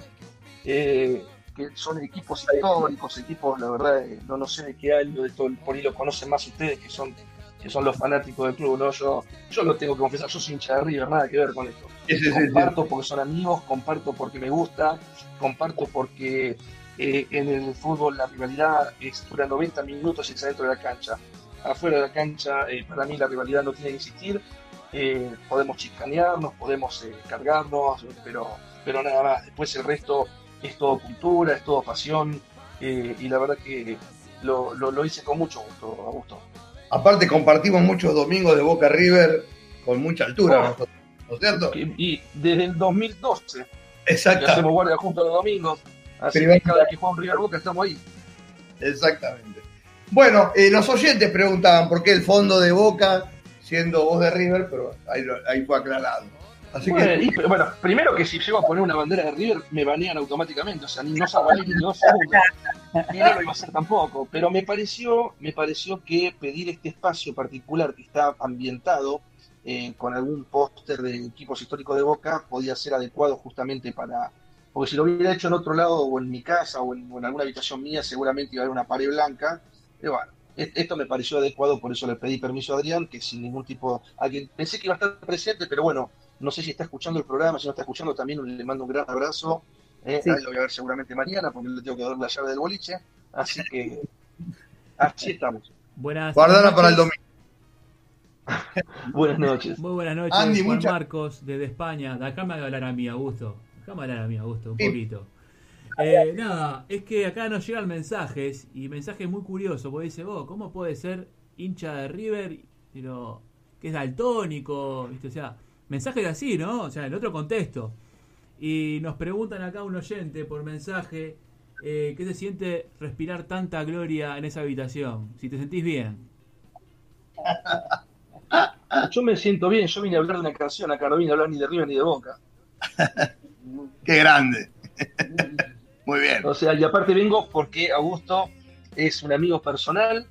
eh, que son equipos históricos, equipos, la verdad, eh, no, no sé de qué año, de todo, por ahí lo conocen más ustedes, que son, que son los fanáticos del club, ¿no? Yo, yo lo tengo que confesar, yo soy hincha de River, nada que ver con esto. Sí, sí, sí, sí. comparto porque son amigos, comparto porque me gusta, comparto porque eh, en el fútbol la rivalidad es dura 90 minutos y está dentro de la cancha. Afuera de la cancha, eh, para mí la rivalidad no tiene que existir. Eh, podemos chicanearnos, podemos eh, cargarnos, pero, pero nada más. Después el resto es todo cultura, es todo pasión. y la verdad que lo, lo- lo hice con mucho gusto, Augusto. Aparte compartimos muchos domingos de Boca River con mucha altura, Oh. nosotros, ¿no es cierto? Y, y desde el 2012 que Exactamente. hacemos guardia juntos los domingos. Así que cada vez que juega un River Boca estamos ahí. Exactamente. Bueno, eh, los oyentes preguntaban por qué el fondo de Boca siendo voz de River, pero ahí, ahí fue aclarado. Así Bueno, que y- bueno, primero que si llego a poner una bandera de River me banean automáticamente, o sea, ni no salgo ni dos segundos. Y no lo iba a hacer tampoco, pero me pareció, me pareció que pedir este espacio particular que está ambientado eh, con algún póster de equipos históricos de Boca podía ser adecuado justamente para... Porque si lo hubiera hecho en otro lado, o en mi casa, o en, o en alguna habitación mía, seguramente iba a haber una pared blanca. Pero bueno, e- esto me pareció adecuado, por eso le pedí permiso a Adrián, que sin ningún tipo... a quien pensé que iba a estar presente, pero bueno, no sé si está escuchando el programa, si no está escuchando también le mando un gran abrazo. Eh, Sí. lo voy a ver seguramente mañana porque le tengo que dar la llave del boliche. Así que así estamos. Buenas guardala para el domingo. Buenas noches. Muy buenas noches, Andy, Juan Marcos, desde España. Déjame hablar a mí, Augusto. Déjame hablar a mí, Augusto, un Sí. poquito. Eh, nada, es que acá nos llegan mensajes, y mensajes muy curiosos, porque dice, vos, ¿cómo puede ser hincha de River, pero que es daltónico? ¿Viste? O sea, mensajes así, ¿no? O sea, en otro contexto. Y nos preguntan acá un oyente por mensaje, eh, ¿qué se siente respirar tanta gloria en esa habitación? Si te sentís bien. Yo me siento bien, yo vine a hablar de una canción acá, no vine a hablar ni de River ni de Boca. Qué grande. Muy bien. O sea, y aparte vengo porque Augusto es un amigo personal,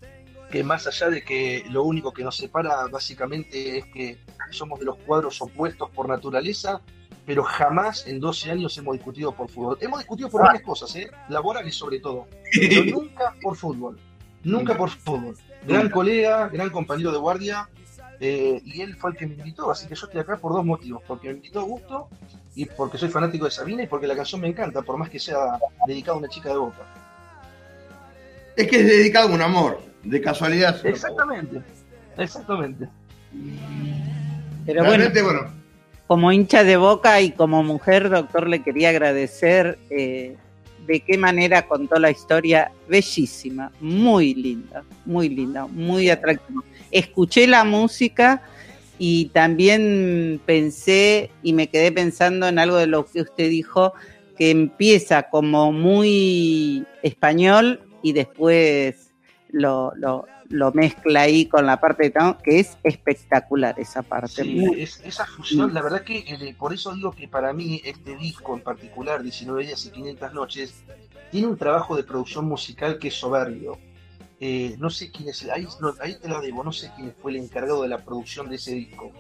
que más allá de que lo único que nos separa básicamente es que somos de los cuadros opuestos por naturaleza, pero jamás en 12 años hemos discutido por fútbol. Hemos discutido por varias cosas, ¿eh? laborales sobre todo, pero nunca por fútbol. Nunca por fútbol. Gran colega, gran compañero de guardia, eh, y él fue el que me invitó, así que yo estoy acá por dos motivos, porque me invitó Augusto y porque soy fanático de Sabina y porque la canción me encanta, por más que sea dedicada a una chica de boca. Es que es dedicado a un amor, de casualidad. Exactamente, exactamente. Pero bueno, como hincha de boca y como mujer, doctor, le quería agradecer eh, de qué manera contó la historia. Bellísima, muy linda, muy linda, muy atractiva. Escuché la música y también pensé y me quedé pensando en algo de lo que usted dijo, que empieza como muy español y después lo, lo, lo mezcla ahí con la parte de tango, que es espectacular esa parte. Sí, es- esa fusión, la verdad que eh, por eso digo que para mí este disco en particular, 19 días y 500 noches, tiene un trabajo de producción musical que es soberbio. Eh, no sé quién es, ahí, ahí te lo debo, no sé quién fue el encargado de la producción de ese disco,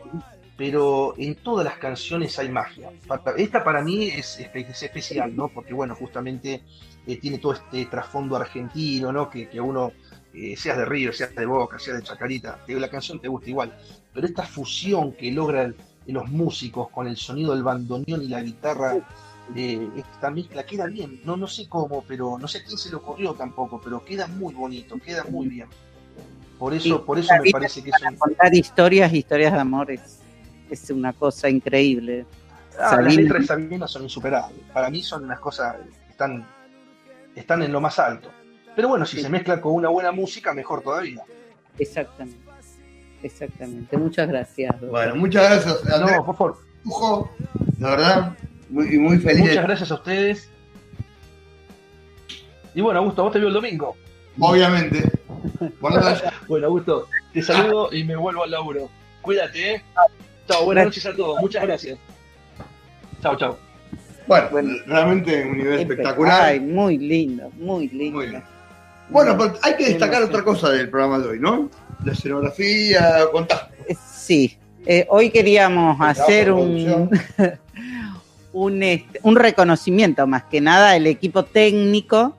pero en todas las canciones hay magia. Esta para mí es, espe- es especial, ¿no? Porque bueno, justamente eh, tiene todo este trasfondo argentino, ¿no? Que, que uno, eh, seas de Río, seas de Boca, seas de Chacarita, te- la canción te gusta igual. Pero esta fusión que logran los músicos con el sonido del bandoneón y la guitarra, eh, esta mezcla queda bien. No, no sé cómo, pero no sé a quién se le ocurrió tampoco, pero queda muy bonito, queda muy bien. Por eso, Sí, por eso me parece que es un, contar historias, historias de amor es, una cosa increíble. Ah, las letras de Sabina son insuperables. Para mí son unas cosas que están, están en lo más alto. Pero bueno, si Sí. se mezcla con una buena música, mejor todavía. Exactamente. Exactamente. Muchas gracias. doctor. bueno, muchas gracias, Andrés No, por favor. La verdad, muy, y muy feliz. Muchas gracias a ustedes. Y bueno, Augusto, vos te veo el domingo. Obviamente. Buenas noches. Bueno, Augusto, te saludo y me vuelvo al laburo. Cuídate, ¿eh? Chao, buenas noches a todos. Muchas gracias. Chao, chao. Bueno, Bueno. realmente un nivel Ay, espectacular. muy lindo, muy lindo. Muy bien. Bueno, pero hay que destacar otra cosa del programa de hoy, ¿no? La escenografía, contá. Sí, eh, hoy queríamos hacer un, un, este, un reconocimiento, más que nada, el equipo técnico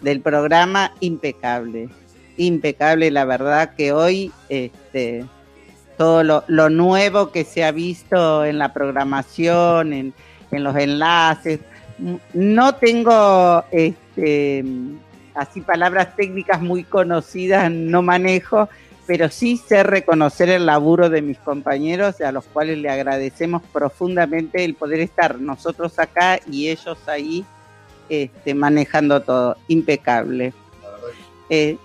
del programa impecable. Impecable, la verdad que hoy este, todo lo, lo nuevo que se ha visto en la programación, en, en los enlaces. No tengo este, así palabras técnicas muy conocidas no manejo, pero sí sé reconocer el laburo de mis compañeros, a los cuales le agradecemos profundamente el poder estar nosotros acá y ellos ahí este, manejando todo. Impecable. Eh,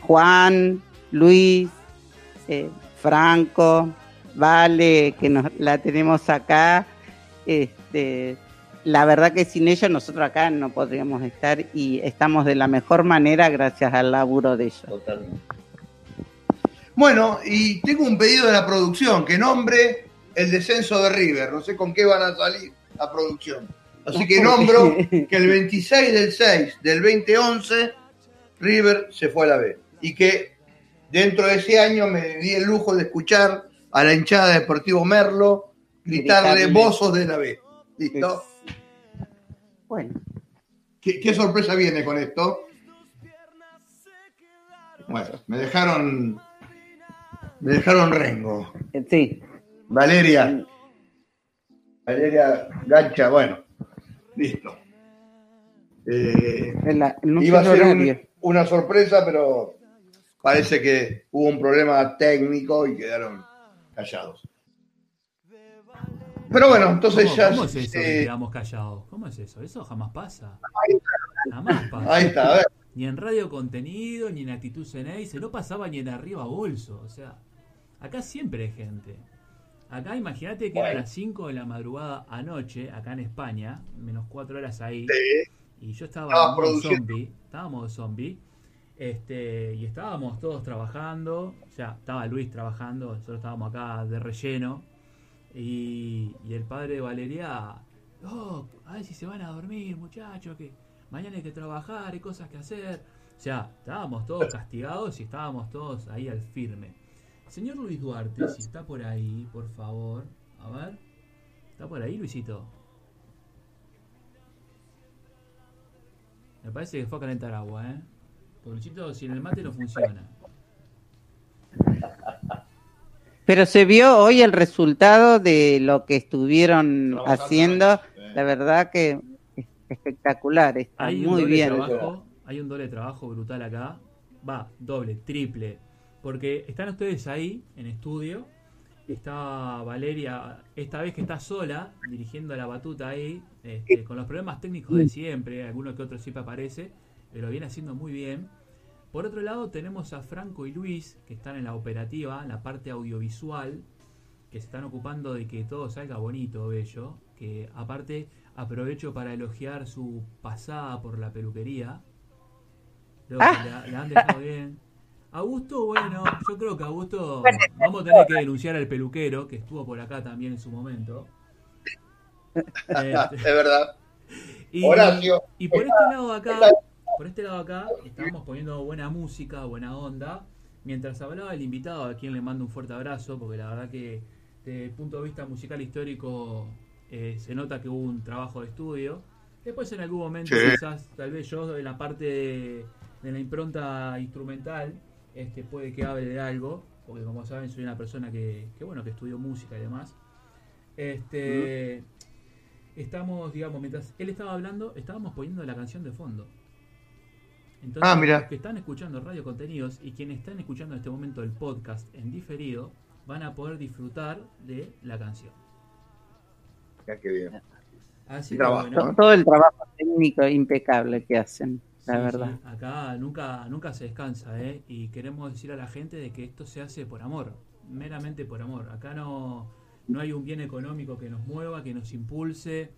Juan, Luis, eh, Franco, Vale, que nos, la tenemos acá. Este, la verdad que sin ellos nosotros acá no podríamos estar y estamos de la mejor manera gracias al laburo de ellos. Totalmente. Bueno, y tengo un pedido de la producción que nombre el descenso de River. No sé con qué van a salir la producción. Así que nombro que el 26 del 6 del 2011 River se fue a la B. Y que dentro de ese año me di el lujo de escuchar a la hinchada de Deportivo Merlo gritarle bozos de la B. ¿Listo? Bueno, ¿Qué, qué sorpresa viene con esto? Bueno, me dejaron. Me dejaron rengo. sí. Valeria. Valeria Gancha, bueno. Listo. Eh, en la- en un iba a ser un- una sorpresa, pero parece que hubo un problema técnico y quedaron callados. Pero bueno, entonces ¿Cómo, ya. cómo es eso que eh, quedamos callados? ¿Cómo es eso? Eso jamás pasa. Jamás pasa. Ahí está, a ver. Ni en Radio Contenido, ni en Actitud Ceneice, no pasaba ni en Arriba Bolso. O sea, acá siempre hay gente. Acá imagínate que eran las 5 de la madrugada anoche, acá en España, menos 4 horas ahí. Y yo estaba Estabas en modo produciendo. zombie, estábamos zombie. Este, y estábamos todos trabajando, o sea, estaba Luis trabajando, nosotros estábamos acá de relleno. Y, y el padre de Valeria, oh, a ver si se van a dormir, muchachos, que mañana hay que trabajar, hay cosas que hacer. O sea, estábamos todos castigados y estábamos todos ahí al firme. Señor Luis Duarte, si está por ahí, por favor, a ver. ¿Está por ahí, Luisito? Me parece que fue a calentar agua, ¿eh? Porque Luisito, sin el mate no funciona. Pero se vio hoy el resultado de lo que estuvieron Trabajando haciendo. La verdad que es espectacular, está Hay un muy doble bien. trabajo, hay un doble trabajo brutal acá. Va, doble, triple. Porque están ustedes ahí en estudio. Está Valeria, esta vez que está sola, dirigiendo la batuta ahí, este, con los problemas técnicos de siempre, alguno que otro siempre aparece, pero viene haciendo muy bien. Por otro lado tenemos a Franco y Luis, que están en la operativa, en la parte audiovisual, que se están ocupando de que todo salga bonito, bello. Que aparte aprovecho para elogiar su pasada por la peluquería. Creo que la, la han dejado bien. Augusto, bueno, yo creo que Augusto vamos a tener que denunciar al peluquero, que estuvo por acá también en su momento. Este, es verdad. y, Horacio. y por este lado de acá, por este lado de acá, estábamos poniendo buena música, buena onda. Mientras hablaba el invitado, a quien le mando un fuerte abrazo, porque la verdad que desde el punto de vista musical histórico eh, se nota que hubo un trabajo de estudio. Después en algún momento, Sí. quizás, tal vez yo en la parte de, de la impronta instrumental, este puede que hable de algo, porque como saben soy una persona que, que bueno, que estudió música y demás. Este estamos, digamos, mientras él estaba hablando, estábamos poniendo la canción de fondo. Entonces, Ah, mira. los que están escuchando Radio Contenidos y quienes están escuchando en este momento el podcast en diferido, van a poder disfrutar de la canción. Ya que bien. Así que bueno, Todo el trabajo técnico impecable que hacen, la Sí, verdad. sí, acá nunca, nunca se descansa, ¿eh? Y queremos decir a la gente de que esto se hace por amor, meramente por amor. Acá no, no hay un bien económico que nos mueva, que nos impulse.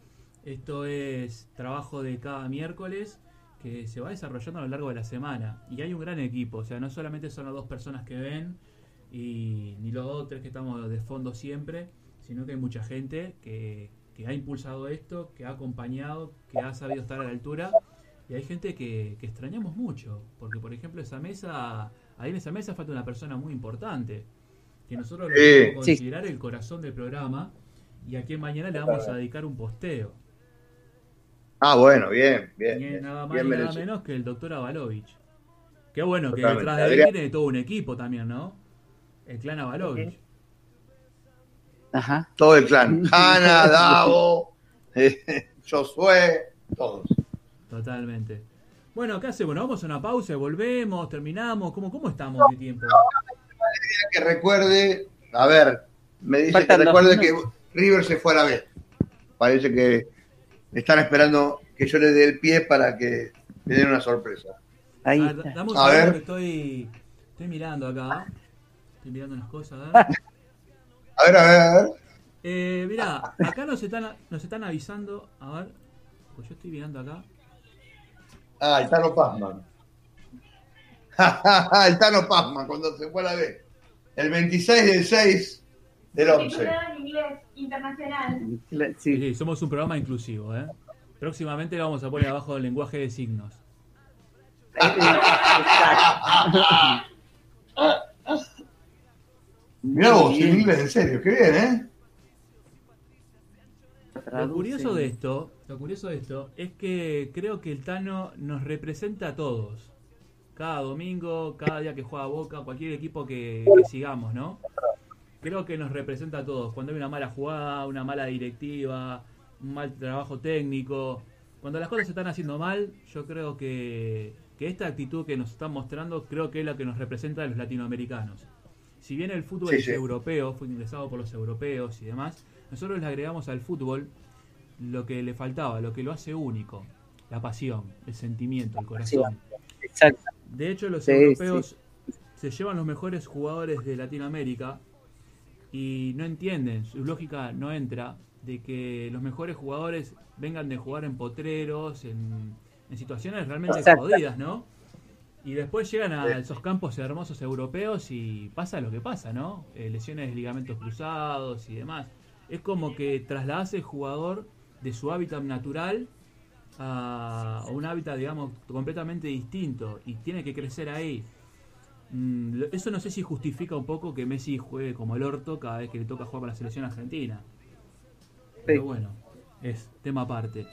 Esto es trabajo de cada miércoles que se va desarrollando a lo largo de la semana. Y hay un gran equipo, o sea, no solamente son las dos personas que ven y ni los dos tres que estamos de fondo siempre, sino que hay mucha gente que, que ha impulsado esto, que ha acompañado, que ha sabido estar a la altura y hay gente que, que extrañamos mucho, porque por ejemplo esa mesa, ahí en esa mesa falta una persona muy importante, que nosotros lo podemos Sí. considerar el corazón del programa, y a quien mañana le vamos a dedicar un posteo. Ah, bueno, bien, bien. Y es bien, nada más bien y nada menos que el doctor Avalovich. Qué bueno que detrás de él Adrián. tiene todo un equipo también, ¿no? El clan Avalovich. Ajá. Todo el clan. Hanna, Davo, eh, Josué, todos. Totalmente. Bueno, ¿qué hacemos? Bueno, vamos a una pausa y volvemos, terminamos. ¿Cómo, cómo estamos de tiempo? Que recuerde, a ver, me dice Faltan que recuerde que. River se fue a la B. Parece que están esperando que yo le dé el pie para que le den una sorpresa. Ahí Ah, está. dame un A segundo ver. que estoy, estoy mirando acá. Estoy mirando unas cosas. ¿eh? A ver, a ver, a ver. Eh, mirá, acá nos están, nos están avisando. A ver, pues yo estoy mirando acá. Ah, el Tano Pazman. el Tano Pazman cuando se fue a la B. El 26 del 6 del 11. Titulado en inglés internacional. Sí, sí, somos un programa inclusivo. ¿eh? Próximamente lo vamos a poner abajo el lenguaje de signos. Mirá vos, en inglés, en serio, qué bien, ¿eh? Lo curioso de esto, lo curioso de esto es que creo que el Tano nos representa a todos. Cada domingo, cada día que juega Boca, cualquier equipo que, que sigamos, ¿no? Creo que nos representa a todos. Cuando hay una mala jugada, una mala directiva, un mal trabajo técnico, cuando las cosas se están haciendo mal, yo creo que, que esta actitud que nos están mostrando, creo que es la que nos representa a los latinoamericanos. Si bien el fútbol Sí, es sí. europeo, fue ingresado por los europeos y demás, nosotros le agregamos al fútbol lo que le faltaba, lo que lo hace único, la pasión, el sentimiento, el corazón. Exacto. De hecho, los Sí, europeos se llevan los mejores jugadores de Latinoamérica y no entienden, su lógica no entra de que los mejores jugadores vengan de jugar en potreros, en, en situaciones realmente Exacto. jodidas, ¿no? Y después llegan a esos campos hermosos europeos y pasa lo que pasa, ¿no? Eh, lesiones de ligamentos cruzados y demás. Es como que trasladase el jugador de su hábitat natural a un hábitat, digamos, completamente distinto y tiene que crecer ahí. Mm, Eso no sé si justifica un poco que Messi juegue como el orto cada vez que le toca jugar para la selección argentina. Pero bueno, es tema aparte.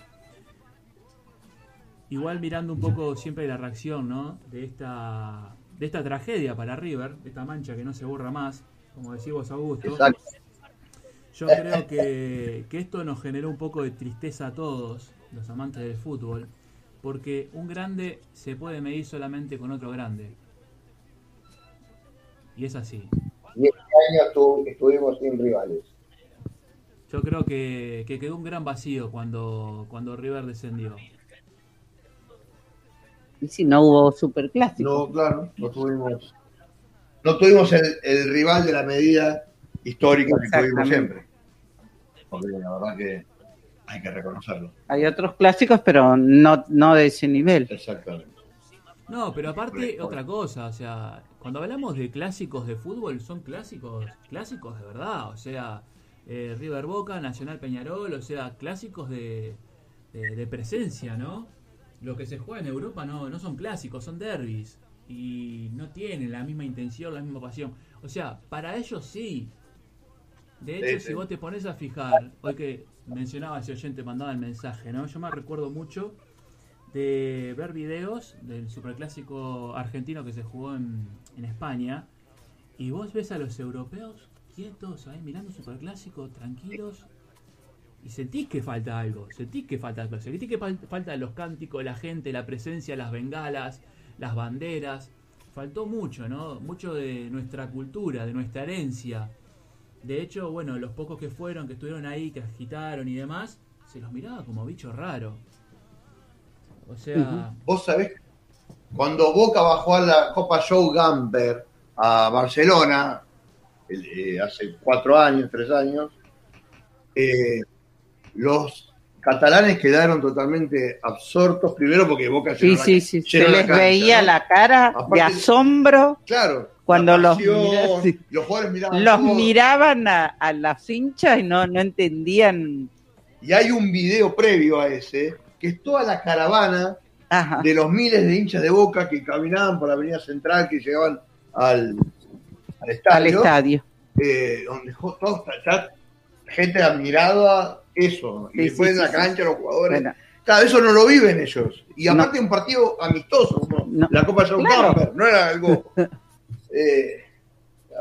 Igual mirando un poco siempre la reacción, ¿no? De esta, de esta tragedia para River, de esta mancha que no se borra más, como decís vos, Augusto. Exacto. Yo creo que, que esto nos generó un poco de tristeza a todos, los amantes del fútbol, porque un grande se puede medir solamente con otro grande. Y es así. Y este año estu- estuvimos sin rivales. Yo creo que, que quedó un gran vacío cuando, cuando River descendió. Y si no hubo superclásico. No, claro, no tuvimos, no tuvimos el, el rival de la medida histórica que tuvimos siempre. Porque la verdad que hay que reconocerlo. Hay otros clásicos, pero no, no de ese nivel. Exactamente. No, pero aparte otra cosa, o sea, cuando hablamos de clásicos de fútbol, son clásicos, clásicos de verdad, o sea, eh, River Boca, Nacional Peñarol, o sea, clásicos de, de, de presencia, ¿no? Lo que se juega en Europa no, no son clásicos, son derbis y no tienen la misma intención, la misma pasión. O sea, para ellos sí. De hecho, Sí, si vos te pones a fijar, hoy que mencionaba ese oyente, mandaba el mensaje, ¿no? Yo me recuerdo mucho de ver videos del superclásico argentino que se jugó en, en España y vos ves a los europeos quietos ahí mirando superclásico, tranquilos y sentís que falta algo, sentís que falta algo, sentís que fal- falta los cánticos, la gente, la presencia, las bengalas, las banderas, faltó mucho, ¿no? Mucho de nuestra cultura, de nuestra herencia. De hecho, bueno, los pocos que fueron, que estuvieron ahí, que agitaron y demás, se los miraba como bicho raro. O sea, Vos sabés, cuando Boca bajó a la Copa Joe Gamper a Barcelona, el- eh, hace cuatro años, tres años, eh, los catalanes quedaron totalmente absortos, primero porque Boca Sí, llenó la- sí, sí. llenó Se la les cancha, veía ¿no? la cara Aparte- de asombro Claro. Cuando los, los jugadores miraban los todo. miraban a, a las hinchas y no, no entendían. Y hay un video previo a ese, que es toda la caravana Ajá. de los miles de hinchas de Boca que caminaban por la Avenida Central, que llegaban al, al estadio. al estadio. eh, donde todos, ya gente admiraba eso. Sí, y después sí, en la sí, cancha los jugadores. Bueno, Claro, eso no lo viven ellos. Y aparte un partido amistoso, como No. la Copa John Claro. No era algo... eh,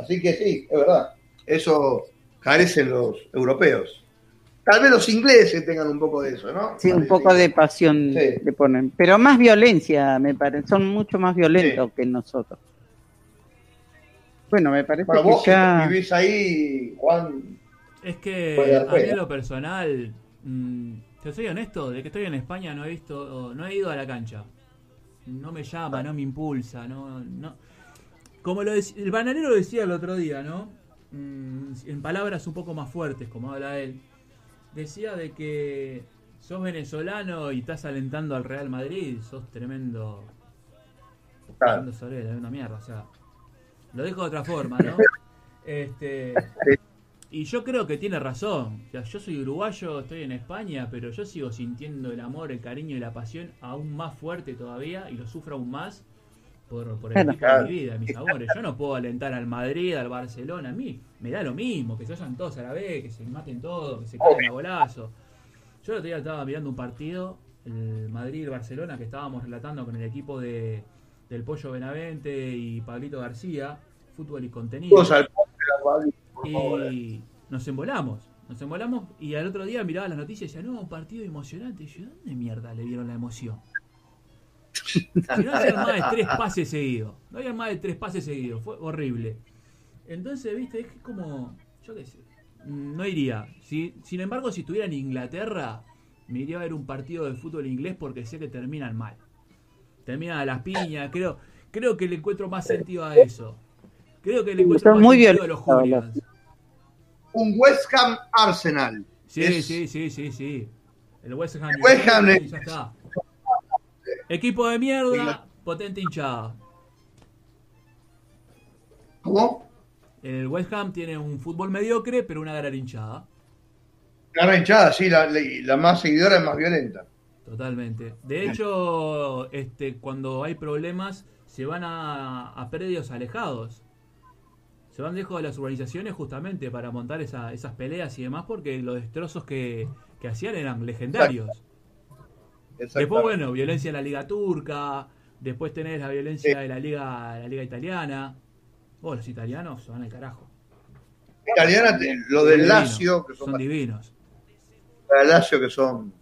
así que sí, es verdad. Eso carecen los europeos. Tal vez los ingleses tengan un poco de eso, ¿no? Sí, un poco de pasión Sí. le ponen. Pero más violencia, me parece. Son mucho más violentos que nosotros. Bueno, me parece Bueno, que vos que ya... vivís ahí, Juan, Es que a mí lo personal, mm, te soy honesto, de que estoy en España no he visto, no he ido a la cancha. No me llama, no me impulsa, no, no. Como lo el bananero decía el otro día, ¿no? Mm, en palabras un poco más fuertes, como habla él. Decía de que sos venezolano y estás alentando al Real Madrid, sos tremendo. Claro. tremendo una mierda, o sea. Lo dejo de otra forma, ¿no? Este. Y yo creo que tiene razón. O sea, yo soy uruguayo, estoy en España, pero yo sigo sintiendo el amor, el cariño y la pasión aún más fuerte todavía y lo sufro aún más por, por el Claro. equipo de mi vida, mis amores. Yo no puedo alentar al Madrid, al Barcelona, a mí me da lo mismo, que se vayan todos a la vez, que se maten todos, que se caigan a golazo. Yo el otro día estaba mirando un partido, el Madrid y el Barcelona, que estábamos relatando con el equipo de, del Pollo Benavente y Pablito García, fútbol y contenido. Y nos embolamos, nos embolamos y al otro día miraba las noticias y decía, no, un partido emocionante. Y yo, ¿dónde mierda le dieron la emoción? No hacían más de tres pases seguidos, no habían más de tres pases seguidos, fue horrible. Entonces, viste, es que como, yo qué sé, no iría. Si, sin embargo, si estuviera en Inglaterra, me iría a ver un partido de fútbol inglés porque sé que terminan mal. Terminan a las piñas, creo, creo que le encuentro más sentido a eso. Creo que le encuentro más muy sentido a los hooligans. Un West Ham Arsenal. Sí, Es- sí, sí, sí, sí. El West Ham. El West Ham ya está. Equipo de mierda, potente hinchada. ¿Cómo? El West Ham tiene un fútbol mediocre, pero una gran hinchada. La hinchada, sí, la, la- la más seguidora es más violenta. Totalmente. De hecho, este, cuando hay problemas, se van a, a predios alejados. Se van lejos de las urbanizaciones justamente para montar esa- esas peleas y demás, porque los destrozos que, que hacían eran legendarios. Después, bueno, violencia en la liga turca. Después tenés la violencia de la liga, la liga italiana. Oh, los italianos se van al carajo. Italiana, lo del Lazio, que son, son divinos. del Lazio que son.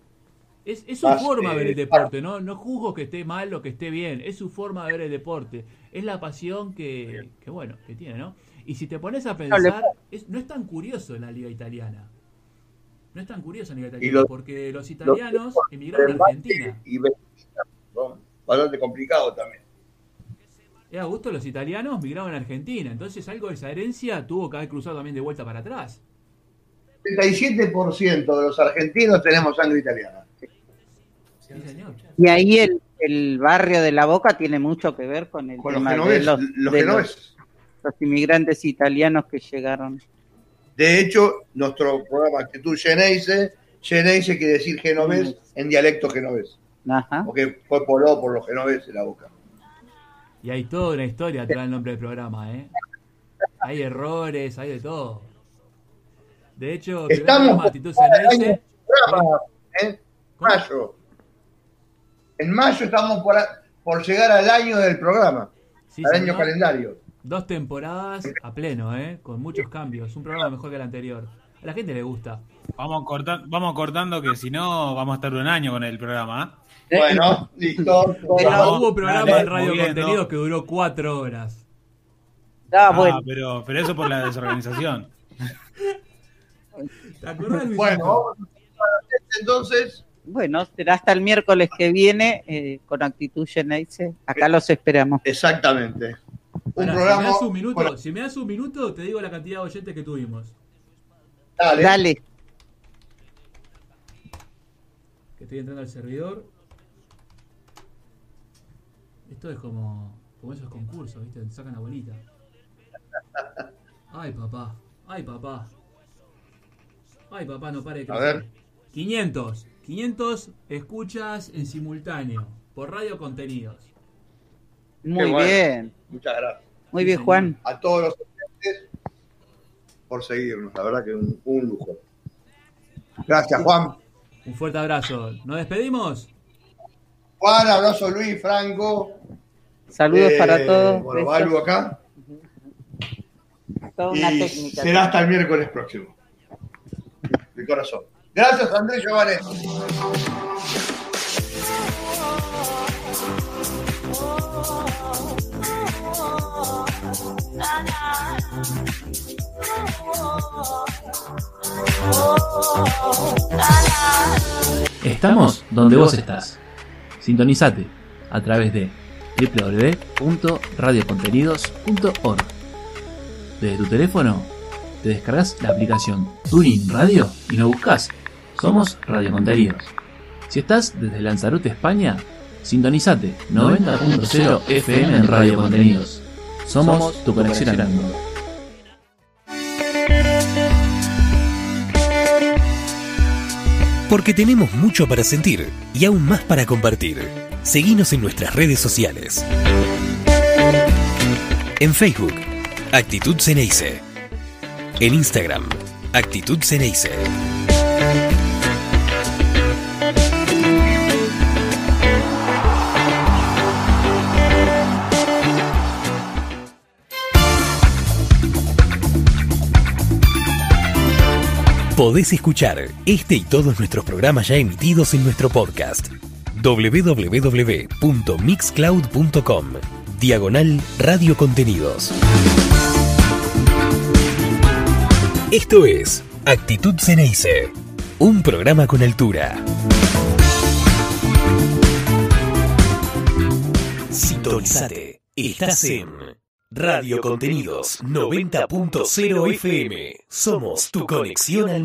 Es, es su Más, forma de ver el deporte, ¿no? No juzgo que esté mal o que esté bien. Es su forma de ver el deporte. Es la pasión que, que bueno, que tiene, ¿no? Y si te pones a pensar, es- no es tan curioso la liga italiana. No es tan curioso la liga Y italiana, los- porque los italianos los- emigraron a Argentina. Y Benfica son bastante complicados también. Es a gusto los italianos migraron a Argentina. Entonces algo de esa herencia tuvo que haber cruzado también de vuelta para atrás. 37% de los argentinos tenemos sangre italiana. Sí, señor. Y ahí el, el barrio de La Boca tiene mucho que ver con el Con los tema de genoveses. los, Los de genoveses. los inmigrantes italianos que llegaron. De hecho, nuestro programa Actitud Geneise, Geneise quiere decir genovés en dialecto genovés. Ajá. Porque fue poló por los genoveses la boca. Y hay toda una historia atrás del nombre del programa, ¿eh? Hay errores, hay de todo. De hecho, Estamos programa Actitud programa, ¿eh? Mayo. En mayo estamos por, a- por llegar al año del programa, Sí, al año calendario. Dos temporadas a pleno, ¿eh? Con muchos cambios. Un programa mejor que el anterior. A la gente le gusta. Vamos, corta- vamos cortando que si no vamos a estar un año con el programa. ¿eh? Bueno, listo. Pero hubo programa dale, en Radio. Contenidos que duró cuatro horas. Ah, Ah, bueno. pero, pero eso por la desorganización. ¿Te acordás? Bueno, vamos a- entonces, Bueno, será hasta el miércoles que viene eh, con Actitud Geneise. Acá los esperamos. exactamente. Un programa. si me das un minuto, bueno, si me das un minuto, te digo la cantidad de oyentes que tuvimos. dale. Dale. Que estoy entrando al servidor. Esto es como, como esos concursos, ¿viste? Te sacan la bolita. Ay, papá. Ay, papá. Ay, papá, no pare de A crecer. ver. 500. 500 escuchas en simultáneo por Radio Contenidos. Muy bueno. bien. Muchas gracias. Muy bien. Juan. A todos los oyentes por seguirnos. La verdad que un, un lujo. Gracias, Juan. Un fuerte abrazo. ¿Nos despedimos? Juan, abrazo Luis, Franco. Saludos eh, para todos. Bueno, Besos. Balbu acá. Toda una Y técnica. será hasta el miércoles próximo. De corazón. Gracias, Andrés Giovanetti. Estamos donde vos estás. Sintonizate a través de www.radiocontenidos.org. Desde tu teléfono te descargas la aplicación Tuning Radio y nos buscas. Somos Radio Contenidos. Si estás desde Lanzarote, España, sintonizate 90.0 FM en Radio Contenidos. Somos tu conexión al mundo. Porque tenemos mucho para sentir y aún más para compartir. Seguinos en nuestras redes sociales. En Facebook, Actitud Ceneice. En Instagram, Actitud Ceneice. Podés escuchar este y todos nuestros programas ya emitidos en nuestro podcast www.mixcloud.com Diagonal Radio Contenidos. Esto es Actitud Ceneice, un programa con altura. Sintonizate. Estás en Radio Contenidos 90.0 FM. Somos tu conexión al mundo.